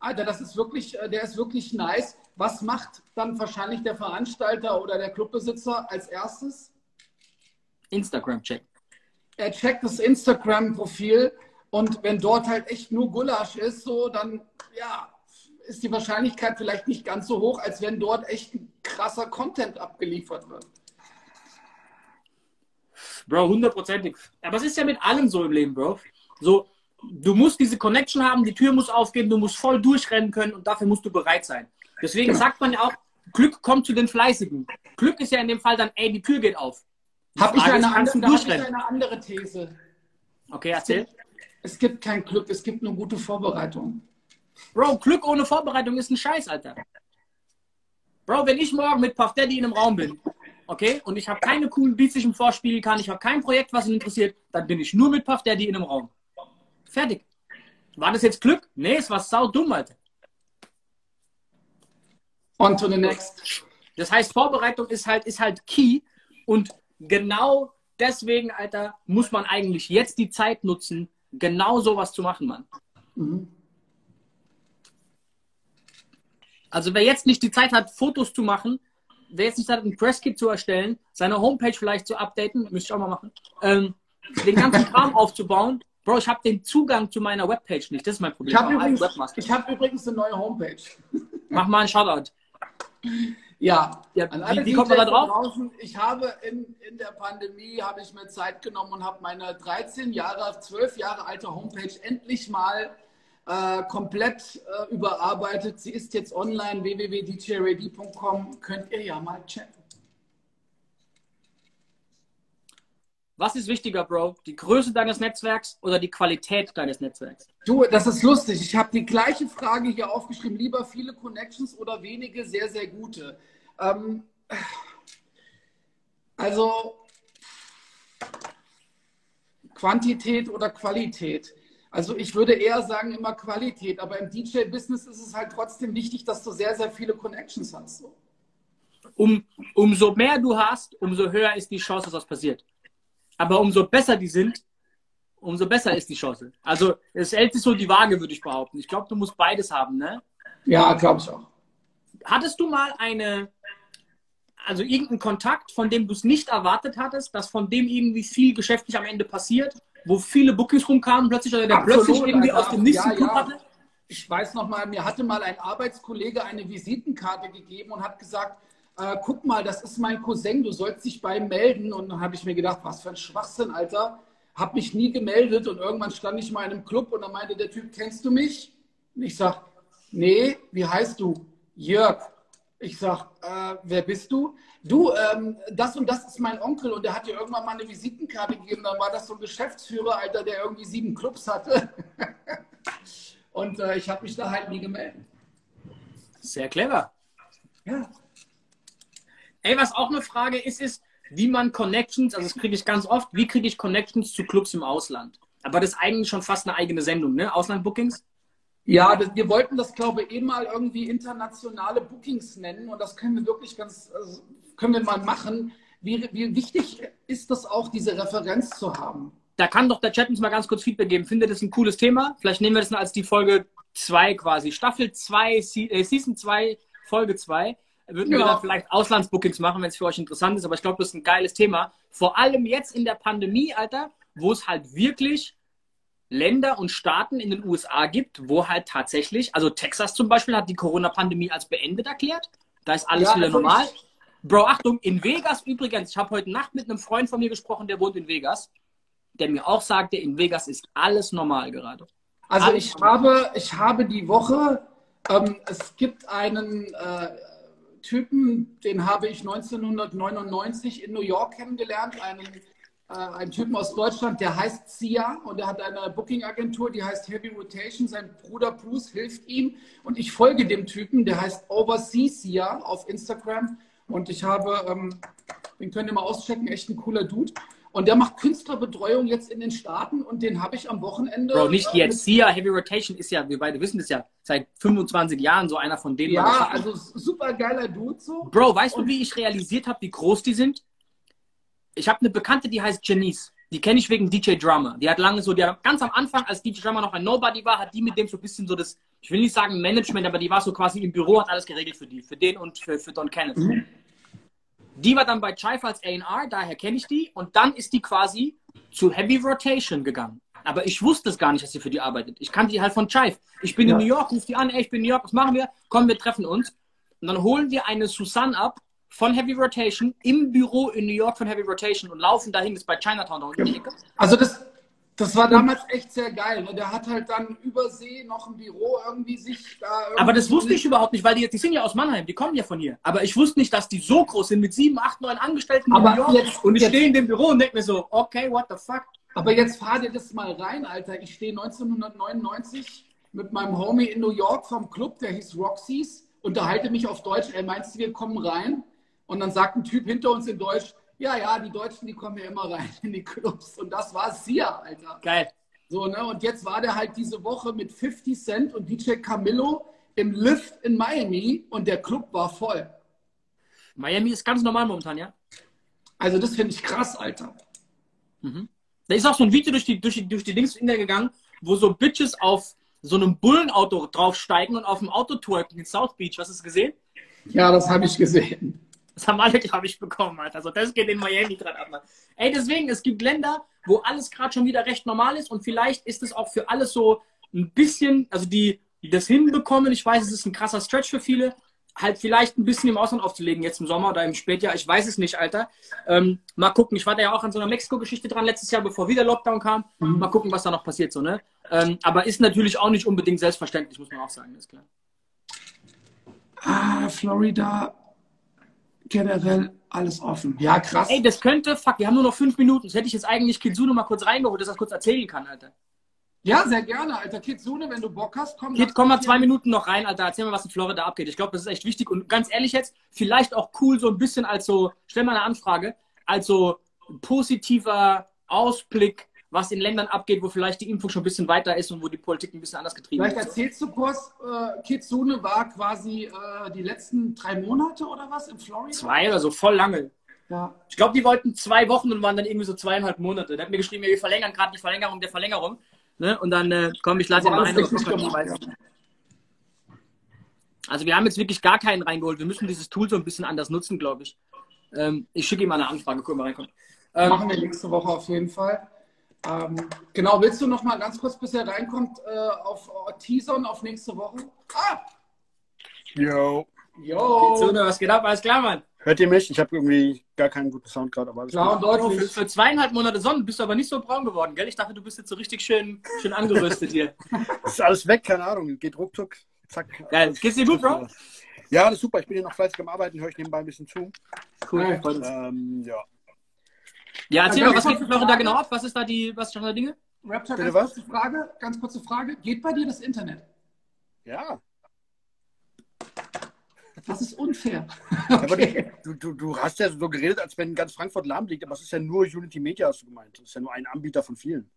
Alter, das ist wirklich, äh, der ist wirklich nice. Was macht dann wahrscheinlich der Veranstalter oder der Clubbesitzer als erstes? Instagram-Check. er checkt das Instagram-Profil und wenn dort halt echt nur Gulasch ist, so, dann ja, ist die Wahrscheinlichkeit vielleicht nicht ganz so hoch, als wenn dort echt ein krasser Content abgeliefert wird. Bro, hundertprozentig. Aber es ist ja mit allem so im Leben, Bro. So, du musst diese Connection haben, die Tür muss aufgehen, du musst voll durchrennen können und dafür musst du bereit sein. Deswegen sagt man ja auch, Glück kommt zu den Fleißigen. Glück ist ja in dem Fall dann, ey, die Tür geht auf. Habe ich, eine andere- hab ich durchrennen? eine andere These. Okay, erzähl. Es gibt kein Glück, es gibt nur gute Vorbereitung. Bro, Glück ohne Vorbereitung ist ein Scheiß, Alter. Bro, wenn ich morgen mit Puff Daddy in einem Raum bin, okay, und ich habe keine coolen Beats, die ich ihm vorspielen kann, ich habe kein Projekt, was ihn interessiert, dann bin ich nur mit Puff Daddy in einem Raum. Fertig. War das jetzt Glück? Nee, es war sau dumm, Alter. On to the next. Das heißt, Vorbereitung ist halt, ist halt key und genau deswegen, Alter, muss man eigentlich jetzt die Zeit nutzen, genau sowas zu machen, Mann. Mhm. Also wer jetzt nicht die Zeit hat, Fotos zu machen, wer jetzt nicht hat, ein Presskit zu erstellen, seine Homepage vielleicht zu updaten, müsste ich auch mal machen, ähm, den ganzen <laughs> Kram aufzubauen. Bro, ich habe den Zugang zu meiner Webpage nicht. Das ist mein Problem. Ich habe übrigens, hab übrigens eine neue Homepage. <laughs> Mach mal einen Shoutout. Ja, Ja, an wie- alle wie kommt man da drauf? draußen, ich habe in, in der Pandemie habe ich mir Zeit genommen und habe meine 13 Jahre, 12 Jahre alte Homepage endlich mal äh, komplett äh, überarbeitet. Sie ist jetzt online, www.djready.com. Könnt ihr ja mal checken. Was ist wichtiger, Bro? Die Größe deines Netzwerks oder die Qualität deines Netzwerks? Du, das ist lustig. Ich habe die gleiche Frage hier aufgeschrieben. Lieber viele Connections oder wenige sehr, sehr gute? Ähm, also Quantität oder Qualität? Also ich würde eher sagen immer Qualität, aber im DJ-Business ist es halt trotzdem wichtig, dass du sehr, sehr viele Connections hast. So. Um, umso mehr du hast, umso höher ist die Chance, dass was passiert. Aber umso besser die sind, umso besser ist die Chance. Also es hält sich so die Waage, würde ich behaupten. Ich glaube, du musst beides haben, ne? Ja, glaube ich auch. Hattest du mal eine, also irgendeinen Kontakt, von dem du es nicht erwartet hattest, dass von dem irgendwie viel geschäftlich am Ende passiert, wo viele Bookings rumkamen plötzlich oder der Absolut, plötzlich irgendwie Alter. aus dem nächsten Ja, Club ja. hatte? Ich weiß noch mal, mir hatte mal ein Arbeitskollege eine Visitenkarte gegeben und hat gesagt, äh, guck mal, das ist mein Cousin, du sollst dich bei ihm melden. Und dann habe ich mir gedacht, was für ein Schwachsinn, Alter. Hab mich nie gemeldet und irgendwann stand ich mal in einem Club und dann meinte der Typ, kennst du mich? Und ich sag, nee, wie heißt du? Jörg. Ich sag, äh, wer bist du? Du, ähm, das und das ist mein Onkel und der hat dir irgendwann mal eine Visitenkarte gegeben. Dann war das so ein Geschäftsführer, Alter, der irgendwie sieben Clubs hatte. <laughs> und äh, ich habe mich da halt nie gemeldet. Sehr clever. Ja. Ey, was auch eine Frage ist, ist, wie man Connections, also das kriege ich ganz oft, wie kriege ich Connections zu Clubs im Ausland? Aber das ist eigentlich schon fast eine eigene Sendung, ne? Ausland-Bookings? Ja, das, wir wollten das, glaube ich, eh mal irgendwie internationale Bookings nennen und das können wir wirklich ganz, also, können wir mal machen. Wie, wie wichtig ist das auch, diese Referenz zu haben? Da kann doch der Chat uns mal ganz kurz Feedback geben. Findet das ein cooles Thema? Vielleicht nehmen wir das als die Folge 2 quasi. Staffel 2, äh, Season 2, Folge 2. Würden wir Ja. dann vielleicht Auslandsbookings machen, wenn es für euch interessant ist. Aber ich glaube, das ist ein geiles Thema. Vor allem jetzt in der Pandemie, Alter, wo es halt wirklich Länder und Staaten in den USA gibt, wo halt tatsächlich, also Texas zum Beispiel hat die Corona-Pandemie als beendet erklärt. Da ist alles Ja, wieder normal. ich- Bro, Achtung, in Vegas übrigens, ich habe heute Nacht mit einem Freund von mir gesprochen, der wohnt in Vegas, der mir auch sagte, in Vegas ist alles normal gerade. Also Alles ich habe, ich habe die Woche, ähm, es gibt einen äh, Typen, den habe ich 1999 in New York kennengelernt, einen, äh, einen Typen aus Deutschland, der heißt Sia und der hat eine Booking-Agentur, die heißt Heavy Rotation. Sein Bruder Bruce hilft ihm und ich folge dem Typen, der heißt Overseas Sia auf Instagram und ich habe, ähm, den könnt ihr mal auschecken, echt ein cooler Dude. Und der macht Künstlerbetreuung jetzt in den Staaten und den habe ich am Wochenende. Bro, nicht äh, jetzt. Sia Heavy Rotation ist ja, wir beide wissen das ja, seit 25 Jahren so einer von denen. Ja, also super geiler Dude so. Bro, weißt du, wie ich realisiert habe, wie groß die sind? Ich habe eine Bekannte, die heißt Janice. Die kenne ich wegen DJ Drummer. Die hat lange so, die hat ganz am Anfang, als DJ Drummer noch ein Nobody war, hat die mit dem so ein bisschen so das, ich will nicht sagen Management, aber die war so quasi im Büro, hat alles geregelt für die, für den und für, für Don Kenneth. Die war dann bei Chive als A&R, daher kenne ich die. Und dann ist die quasi zu Heavy Rotation gegangen. Aber ich wusste es gar nicht, dass sie für die arbeitet. Ich kannte die halt von Chive. Ich bin Ja. in New York, ruf die an, ey, ich bin in New York, was machen wir? Komm, wir treffen uns. Und dann holen wir eine Susanne ab von Heavy Rotation im Büro in New York von Heavy Rotation und laufen dahin, ist bei Chinatown da unten. die Ecke. Also das, das war damals echt sehr geil. ne? Der hat halt dann übersee noch ein Büro irgendwie sich da. Irgendwie Aber das wusste ich überhaupt nicht, weil die, die sind ja aus Mannheim, die kommen ja von hier. Aber ich wusste nicht, dass die so groß sind mit sieben, acht, neun Angestellten Aber in New York. jetzt- und ich jetzt- stehe in dem Büro und denke mir so, okay, what the fuck? Aber jetzt fahr dir das mal rein, Alter. Ich stehe 1999 mit meinem Homie in New York vom Club, der hieß Roxy's, unterhalte mich auf Deutsch. Er meinst du, wir kommen rein? Und dann sagt ein Typ hinter uns in Deutsch, ja, ja, die Deutschen, die kommen ja immer rein in die Clubs. Und das war Sia, Alter. Geil. So, ne? Und jetzt war der halt diese Woche mit 50 Cent und DJ Camillo im Lift in Miami und der Club war voll. Miami ist ganz normal momentan, ja? Also das finde ich krass, Alter. Da ist auch so ein Video durch die, durch die, durch die der gegangen, wo so Bitches auf so einem Bullenauto draufsteigen und auf dem Auto twerken in South Beach. Hast du es gesehen? Ja, das habe ich gesehen. Das haben alle, glaube ich, bekommen, Alter. Also das geht in Miami gerade ab. Mann. Ey, deswegen, es gibt Länder, wo alles gerade schon wieder recht normal ist und vielleicht ist es auch für alle so ein bisschen, also die, die das hinbekommen, ich weiß, es ist ein krasser Stretch für viele, halt vielleicht ein bisschen im Ausland aufzulegen, jetzt im Sommer oder im Spätjahr, ich weiß es nicht, Alter. Ähm, mal gucken, ich war da ja auch an so einer Mexiko-Geschichte dran letztes Jahr, bevor wieder Lockdown kam. Mhm. Mal gucken, was da noch passiert, so, ne? Ähm, aber ist natürlich auch nicht unbedingt selbstverständlich, muss man auch sagen, ist klar. Ah, Florida, generell alles offen. Ja, krass. Ey, das könnte, fuck, wir haben nur noch fünf Minuten. Das hätte ich jetzt eigentlich Kitsune mal kurz reingeholt, dass er das kurz erzählen kann, Alter. Ja, sehr gerne, Alter. Kitsune, wenn du Bock hast, komm. Kid, komm mal zwei Minuten noch rein, Alter. Erzähl mal, was in Florida abgeht. Ich glaube, das ist echt wichtig und ganz ehrlich jetzt, vielleicht auch cool, so ein bisschen als so, stell mal eine Anfrage, als so positiver Ausblick, was in Ländern abgeht, wo vielleicht die Impfung schon ein bisschen weiter ist und wo die Politik ein bisschen anders getrieben vielleicht ist. Vielleicht erzählst du kurz, äh, Kitsune war quasi äh, die letzten drei Monate oder was in Florida? Zwei oder so, voll lange. Ja. Ich glaube, die wollten zwei Wochen und waren dann irgendwie so zweieinhalb Monate. Der hat mir geschrieben, wir verlängern gerade die Verlängerung der Verlängerung. Ne? Und dann äh, komm, ich lasse ihn mal ein. Also wir haben jetzt wirklich gar keinen reingeholt. Wir müssen dieses Tool so ein bisschen anders nutzen, glaube ich. Ähm, ich schicke ihm mal eine Anfrage, guck mal reinkommt. Ähm, Machen wir nächste Woche auf jeden Fall. Ähm, genau, willst du noch mal ganz kurz, bis er reinkommt, äh, auf uh, Teasern auf nächste Woche? Ah! Yo. Yo. Geht's was geht ab? Alles klar, Mann. Hört ihr mich? Ich habe irgendwie gar keinen guten Sound gerade, aber alles Klar und deutlich. Für, für, zweieinhalb Monate Sonne bist du aber nicht so braun geworden, gell? Ich dachte, du bist jetzt so richtig schön, schön angeröstet hier. das <laughs> ist alles weg, keine Ahnung. Geht ruckzuck, zack. Geil. Geht's dir gut, Bro? Ja, das ist super. Ich bin hier noch fleißig am Arbeiten, höre ich nebenbei ein bisschen zu. Cool. Ähm, ja. Ja, erzähl mal, was geht Florida genau ab? Was ist da die, was ist da Dinge? Raptor, ganz was? kurze Frage, ganz kurze Frage. Geht bei dir das Internet? Ja. Das ist unfair. Okay. Du, du, du, hast ja so geredet, als wenn ganz Frankfurt lahm liegt, aber es ist ja nur Unity Media, hast du gemeint. Das ist ja nur ein Anbieter von vielen.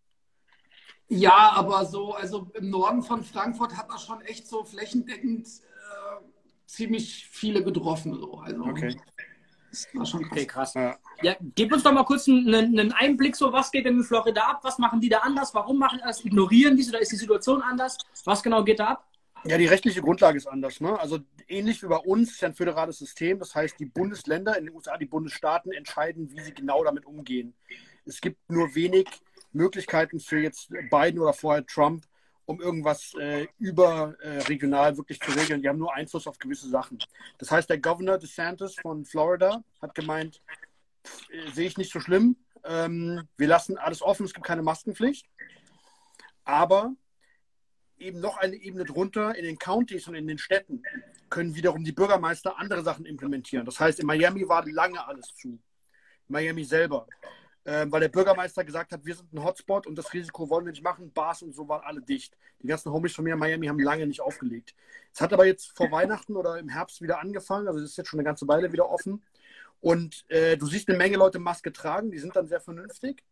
Ja, aber so, also im Norden von Frankfurt hat das schon echt so flächendeckend äh, ziemlich viele getroffen. So. Also, okay. Das war schon krass. Okay, krass. Ja. ja. gib uns doch mal kurz einen, einen, Einblick, so was geht denn in Florida ab? Was machen die da anders? Warum machen die das? Ignorieren die oder ist die Situation anders? Was genau geht da ab? Ja, die rechtliche Grundlage ist anders. Ne? Also ähnlich wie bei uns ist ja ein föderales System. Das heißt, die Bundesländer in den USA, die Bundesstaaten entscheiden, wie sie genau damit umgehen. Es gibt nur wenig Möglichkeiten für jetzt Biden oder vorher Trump, um irgendwas äh, überregional äh, wirklich zu regeln. Die haben nur Einfluss auf gewisse Sachen. Das heißt, der Governor DeSantis von Florida hat gemeint, äh, sehe ich nicht so schlimm. Ähm, wir lassen alles offen, es gibt keine Maskenpflicht. Aber eben noch eine Ebene drunter, in den Counties und in den Städten, können wiederum die Bürgermeister andere Sachen implementieren. Das heißt, in Miami war lange alles zu. Miami selber. Ähm, weil der Bürgermeister gesagt hat, wir sind ein Hotspot und das Risiko wollen wir nicht machen. Bars und so waren alle dicht. Die ganzen Homies von mir in Miami haben lange nicht aufgelegt. Es hat aber jetzt vor Weihnachten oder im Herbst wieder angefangen. Also es ist jetzt schon eine ganze Weile wieder offen. Und äh, du siehst eine Menge Leute Maske tragen, die sind dann sehr vernünftig.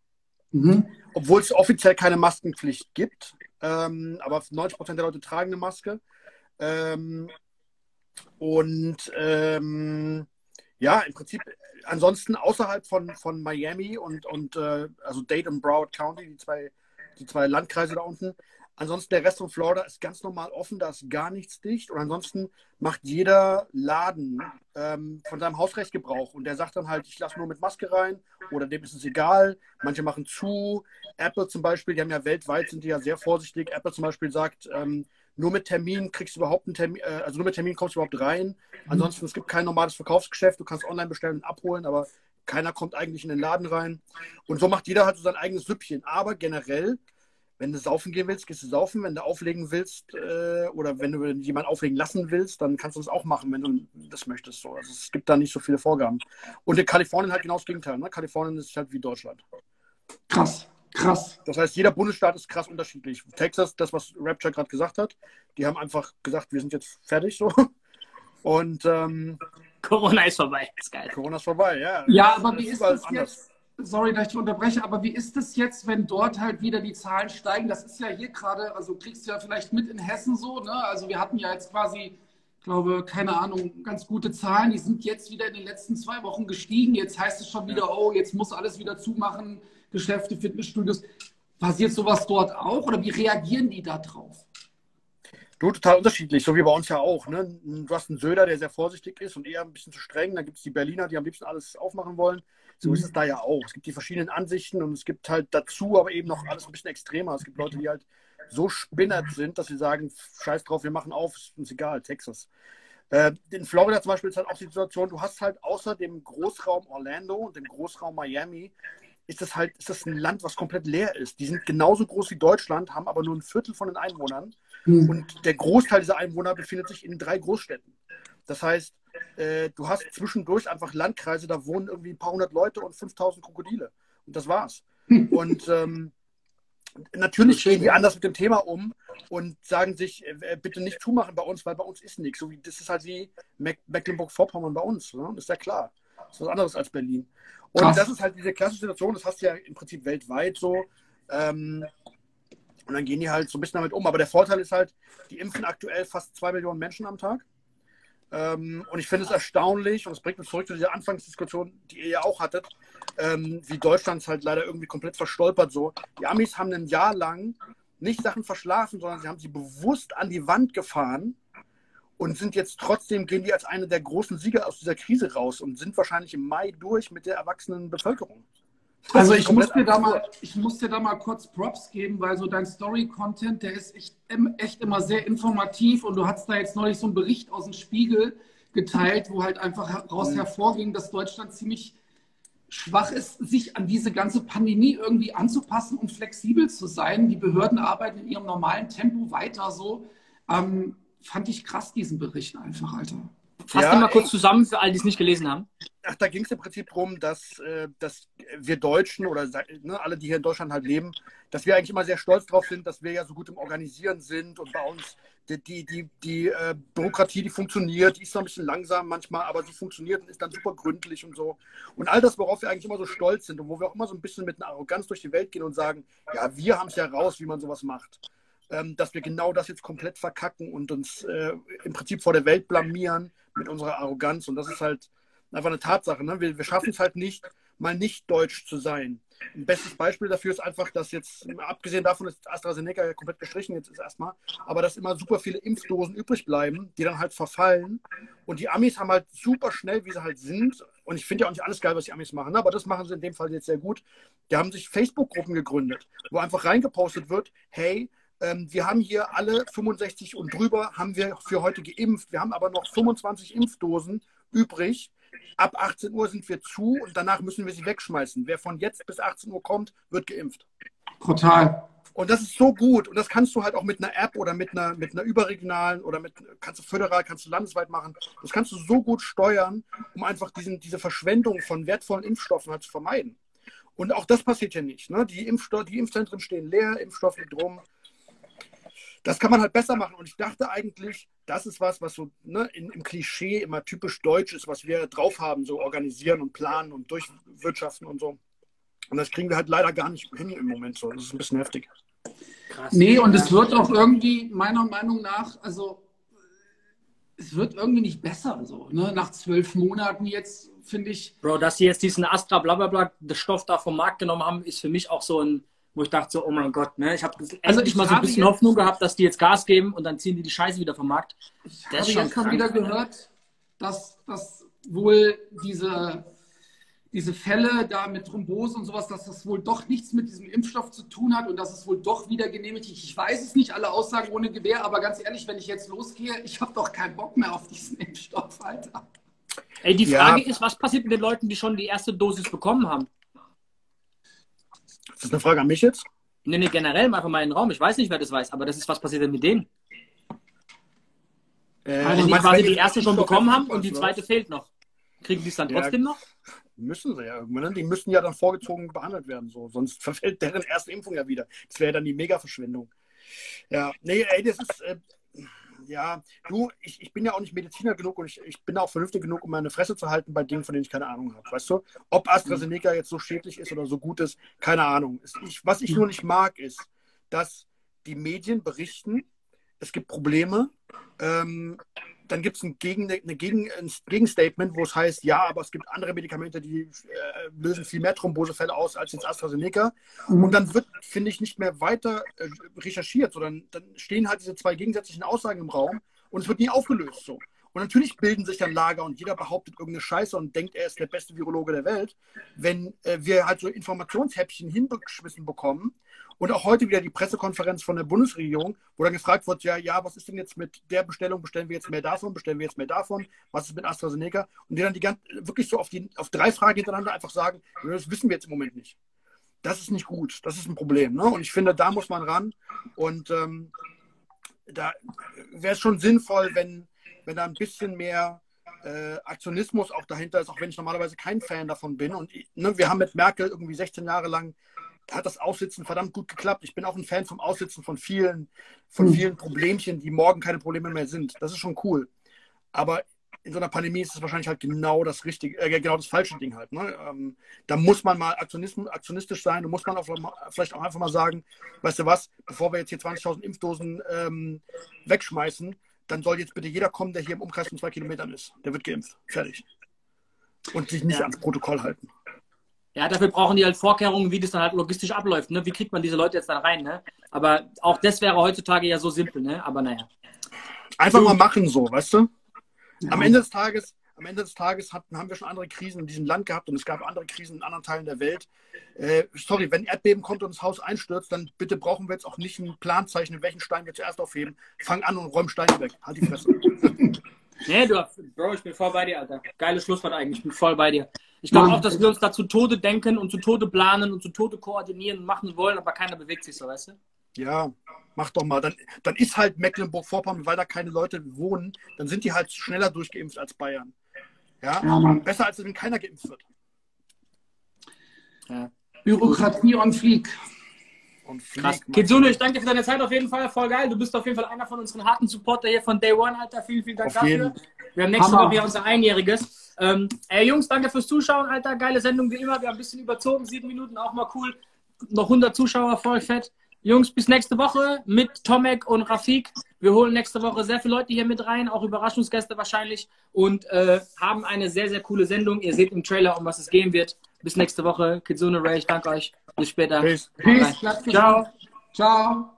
Mhm. Obwohl es offiziell keine Maskenpflicht gibt. Ähm, aber 90 Prozent der Leute tragen eine Maske. Ähm, und ähm, ja, im Prinzip ansonsten außerhalb von, von Miami und, und äh, also Dade und Broward County, die zwei, die zwei Landkreise da unten, Ansonsten der Rest von Florida ist ganz normal offen, da ist gar nichts dicht. Und ansonsten macht jeder Laden ähm, von seinem Hausrecht Gebrauch. Und der sagt dann halt, ich lasse nur mit Maske rein oder dem ist es egal. Manche machen zu. Apple zum Beispiel, die haben ja weltweit, sind die ja sehr vorsichtig. Apple zum Beispiel sagt, ähm, nur mit Termin kriegst du überhaupt einen Termin, äh, also nur mit Termin kommst du überhaupt rein. Ansonsten, es gibt kein normales Verkaufsgeschäft. Du kannst online bestellen und abholen, aber keiner kommt eigentlich in den Laden rein. Und so macht jeder halt so sein eigenes Süppchen. Aber generell wenn du saufen gehen willst, gehst du saufen. Wenn du auflegen willst äh, oder wenn du jemanden auflegen lassen willst, dann kannst du das auch machen, wenn du das möchtest. So. Also es gibt da nicht so viele Vorgaben. Und in Kalifornien halt genau das Gegenteil. Ne? Kalifornien ist halt wie Deutschland. Krass, krass. Das heißt, jeder Bundesstaat ist krass unterschiedlich. Texas, das, was Rapture gerade gesagt hat, die haben einfach gesagt, wir sind jetzt fertig so. <laughs> Und ähm, Corona ist vorbei. ist geil. Corona ist vorbei, ja. Ja, aber wie ist das jetzt? sorry, dass ich unterbreche, aber wie ist es jetzt, wenn dort halt wieder die Zahlen steigen? Das ist ja hier gerade, also kriegst du ja vielleicht mit in Hessen so, ne? Also wir hatten ja jetzt quasi, glaube, keine Ahnung, ganz gute Zahlen. Die sind jetzt wieder in den letzten zwei Wochen gestiegen. Jetzt heißt es schon wieder, oh, jetzt muss alles wieder zumachen, Geschäfte, Fitnessstudios. Passiert sowas dort auch oder wie reagieren die da drauf? Du, total unterschiedlich, so wie bei uns ja auch. Ne? Du hast einen Söder, der sehr vorsichtig ist und eher ein bisschen zu streng. Dann gibt es die Berliner, die am liebsten alles aufmachen wollen. So mhm. ist es da ja auch. Es gibt die verschiedenen Ansichten und es gibt halt dazu aber eben noch alles ein bisschen extremer. Es gibt Leute, die halt so spinnert sind, dass sie sagen, scheiß drauf, wir machen auf, ist uns egal, Texas. Äh, in Florida zum Beispiel ist halt auch die Situation, du hast halt außer dem Großraum Orlando und dem Großraum Miami, ist das halt, ist das ein Land, was komplett leer ist. Die sind genauso groß wie Deutschland, haben aber nur ein Viertel von den Einwohnern. Mhm. Und der Großteil dieser Einwohner befindet sich in drei Großstädten. Das heißt, äh, du hast zwischendurch einfach Landkreise, da wohnen irgendwie ein paar hundert Leute und 5000 Krokodile. Und das war's. und ähm, natürlich gehen die anders mit dem Thema um und sagen sich, äh, bitte nicht zumachen bei uns, weil bei uns ist nichts. So wie, das ist halt wie Mecklenburg-Vorpommern bei uns. Ne? Ist ja klar. Das ist was anderes als Berlin. Und Krass. das ist halt diese klassische Situation, das hast du ja im Prinzip weltweit so. Ähm, und dann gehen die halt so ein bisschen damit um. Aber der Vorteil ist halt, die impfen aktuell fast zwei Millionen Menschen am Tag. Ähm, und ich finde es erstaunlich, und es bringt uns zurück zu dieser Anfangsdiskussion, die ihr ja auch hattet, ähm, wie Deutschland es halt leider irgendwie komplett verstolpert so. Die Amis haben ein Jahr lang nicht Sachen verschlafen, sondern sie haben sie bewusst an die Wand gefahren und sind jetzt trotzdem, gehen die als eine der großen Sieger aus dieser Krise raus und sind wahrscheinlich im Mai durch mit der erwachsenen Bevölkerung. Also ich muss, dir da mal, ich muss dir da mal kurz Props geben, weil so dein Story-Content, der ist echt, echt immer sehr informativ und du hast da jetzt neulich so einen Bericht aus dem Spiegel geteilt, wo halt einfach heraus mhm. hervorging, dass Deutschland ziemlich schwach ist, sich an diese ganze Pandemie irgendwie anzupassen und flexibel zu sein. Die Behörden arbeiten in ihrem normalen Tempo weiter so. Ähm, fand ich krass, diesen Bericht einfach, Alter. Fass ja, mal kurz zusammen für alle, die es nicht gelesen haben. Ach, da ging es im Prinzip darum, dass, äh, dass wir Deutschen oder ne, alle, die hier in Deutschland halt leben, dass wir eigentlich immer sehr stolz drauf sind, dass wir ja so gut im Organisieren sind und bei uns die, die, die, die äh, Bürokratie, die funktioniert, die ist noch ein bisschen langsam manchmal, aber sie funktioniert und ist dann super gründlich und so. Und all das, worauf wir eigentlich immer so stolz sind und wo wir auch immer so ein bisschen mit einer Arroganz durch die Welt gehen und sagen, ja, wir haben es ja raus, wie man sowas macht ähm, dass wir genau das jetzt komplett verkacken und uns äh, im Prinzip vor der Welt blamieren mit unserer Arroganz. Und das ist halt einfach eine Tatsache. Ne? Wir, wir schaffen es halt nicht, mal nicht deutsch zu sein. Ein bestes Beispiel dafür ist einfach, dass jetzt, abgesehen davon ist AstraZeneca ja komplett gestrichen jetzt ist erstmal, aber dass immer super viele Impfdosen übrig bleiben, die dann halt verfallen. Und die Amis haben halt super schnell, wie sie halt sind, und ich finde ja auch nicht alles geil, was die Amis machen, ne? aber das machen sie in dem Fall jetzt sehr gut. Die haben sich Facebook-Gruppen gegründet, wo einfach reingepostet wird, hey, wir haben hier alle 65 und drüber haben wir für heute geimpft. Wir haben aber noch 25 Impfdosen übrig. Ab 18 Uhr sind wir zu und danach müssen wir sie wegschmeißen. Wer von jetzt bis 18 Uhr kommt, wird geimpft. Total. Und das ist so gut. Und das kannst du halt auch mit einer App oder mit einer, mit einer überregionalen oder mit, kannst du föderal, kannst du landesweit machen. Das kannst du so gut steuern, um einfach diesen, diese Verschwendung von wertvollen Impfstoffen halt zu vermeiden. Und auch das passiert ja nicht. Ne? Die, Impfstoff, die Impfzentren stehen leer, Impfstoff liegt rum das kann man halt besser machen. Und ich dachte eigentlich, das ist was, was so ne, in, im Klischee immer typisch deutsch ist, was wir drauf haben, so organisieren und planen und durchwirtschaften und so. Und das kriegen wir halt leider gar nicht hin im Moment so. Das ist ein bisschen heftig. Krass. Nee, und es wird auch irgendwie, meiner Meinung nach, also es wird irgendwie nicht besser. So, ne? Nach zwölf Monaten jetzt, finde ich. Bro, dass sie jetzt diesen Astra blablabla, den Stoff da vom Markt genommen haben, ist für mich auch so ein wo ich dachte so, oh mein Gott, ne? ich habe also endlich mal so ein bisschen Hoffnung gehabt, dass die jetzt Gas geben und dann ziehen die die Scheiße wieder vom Markt. Ich das habe jetzt schon wieder gehört, dass, dass wohl diese, diese Fälle da mit Thrombose und sowas, dass das wohl doch nichts mit diesem Impfstoff zu tun hat und dass es wohl doch wieder genehmigt ist. Ich weiß es nicht, alle Aussagen ohne Gewehr, aber ganz ehrlich, wenn ich jetzt losgehe, ich habe doch keinen Bock mehr auf diesen <laughs> Impfstoff, Alter. Ey, die Frage ja. ist, was passiert mit den Leuten, die schon die erste Dosis bekommen haben? Ist das eine Frage an mich jetzt? Nee, nee, generell mal von meinem Raum. Ich weiß nicht, wer das weiß, aber das ist, was passiert denn mit denen? Äh, also die quasi die erste schon bekommen haben und die zweite fehlt noch. Kriegen die es dann trotzdem ja, noch? Müssen sie ja irgendwann. Ne? Die müssen ja dann vorgezogen behandelt werden. So. Sonst verfällt deren erste Impfung ja wieder. Das wäre dann die Mega-Verschwendung. Ja, nee, ey, das ist. Äh, ja, du, ich, ich bin ja auch nicht Mediziner genug und ich, ich bin auch vernünftig genug, um meine Fresse zu halten bei Dingen, von denen ich keine Ahnung habe. Weißt du? Ob AstraZeneca jetzt so schädlich ist oder so gut ist, keine Ahnung. Ich, was ich nur nicht mag, ist, dass die Medien berichten, es gibt Probleme, ähm, dann gibt es ein, Gegen, eine Gegen, ein Gegenstatement, wo es heißt, ja, aber es gibt andere Medikamente, die äh, lösen viel mehr Thrombosefälle aus als jetzt AstraZeneca. Mhm. Und dann wird, finde ich, nicht mehr weiter äh, recherchiert, sondern dann stehen halt diese zwei gegensätzlichen Aussagen im Raum und es wird nie aufgelöst so. Und natürlich bilden sich dann Lager und jeder behauptet irgendeine Scheiße und denkt, er ist der beste Virologe der Welt. Wenn äh, wir halt so Informationshäppchen hingeschmissen bekommen, und auch heute wieder die Pressekonferenz von der Bundesregierung, wo dann gefragt wird, ja, ja, was ist denn jetzt mit der Bestellung? Bestellen wir jetzt mehr davon? Bestellen wir jetzt mehr davon? Was ist mit AstraZeneca? Und die dann die ganz, wirklich so auf, die, auf drei Fragen hintereinander einfach sagen, das wissen wir jetzt im Moment nicht. Das ist nicht gut. Das ist ein Problem. Ne? Und ich finde, da muss man ran. Und ähm, da wäre es schon sinnvoll, wenn, wenn da ein bisschen mehr äh, Aktionismus auch dahinter ist, auch wenn ich normalerweise kein Fan davon bin. Und ne, wir haben mit Merkel irgendwie 16 Jahre lang hat das Aussitzen verdammt gut geklappt. Ich bin auch ein Fan vom Aussitzen von vielen, von hm. vielen Problemchen, die morgen keine Probleme mehr sind. Das ist schon cool. Aber in so einer Pandemie ist es wahrscheinlich halt genau das richtige, äh, genau das falsche Ding halt. Ne? Ähm, da muss man mal aktionistisch sein, da muss man auch, vielleicht auch einfach mal sagen, weißt du was, bevor wir jetzt hier 20.000 Impfdosen ähm, wegschmeißen, dann soll jetzt bitte jeder kommen, der hier im Umkreis von zwei Kilometern ist. Der wird geimpft. Fertig. Und sich nicht ja. ans Protokoll halten. Ja, dafür brauchen die halt Vorkehrungen, wie das dann halt logistisch abläuft. Ne? Wie kriegt man diese Leute jetzt dann rein? Ne? Aber auch das wäre heutzutage ja so simpel. Ne? Aber naja. Einfach so. mal machen so, weißt du? Ja. Am Ende des Tages, am Ende des Tages hatten, haben wir schon andere Krisen in diesem Land gehabt und es gab andere Krisen in anderen Teilen der Welt. Äh, sorry, wenn Erdbeben kommt und das Haus einstürzt, dann bitte brauchen wir jetzt auch nicht ein Planzeichen, welchen Stein wir zuerst aufheben. Fang an und räum Steine weg. Halt die Fresse. <laughs> nee, du, Bro, ich bin voll bei dir, Alter. Geiles Schlusswort eigentlich. Ich bin voll bei dir. Ich glaube auch, dass wir uns da zu Tode denken und zu Tode planen und zu Tode koordinieren und machen wollen, aber keiner bewegt sich so, weißt du? Ja, mach doch mal. Dann, dann ist halt Mecklenburg-Vorpommern, weil da keine Leute wohnen, dann sind die halt schneller durchgeimpft als Bayern. Ja, ja besser als wenn keiner geimpft wird. Ja. Bürokratie. Und Krass. Kitsune, ich danke dir für deine Zeit auf jeden Fall. Voll geil. Du bist auf jeden Fall einer von unseren harten Supporter hier von Day One, Alter. Vielen, vielen Dank auf dafür. Jeden. Wir haben nächste Hammer. Woche hier unser Einjähriges. Ähm, ey, Jungs, danke fürs Zuschauen, Alter. Geile Sendung wie immer. Wir haben ein bisschen überzogen. Sieben Minuten, auch mal cool. Noch 100 Zuschauer, voll fett. Jungs, bis nächste Woche mit Tomek und Rafik. Wir holen nächste Woche sehr viele Leute hier mit rein, auch Überraschungsgäste wahrscheinlich und äh, haben eine sehr, sehr coole Sendung. Ihr seht im Trailer, um was es gehen wird. Bis nächste Woche. Kitsune Ray, ich danke euch. Bis später. Peace. Peace. Ciao. Ciao.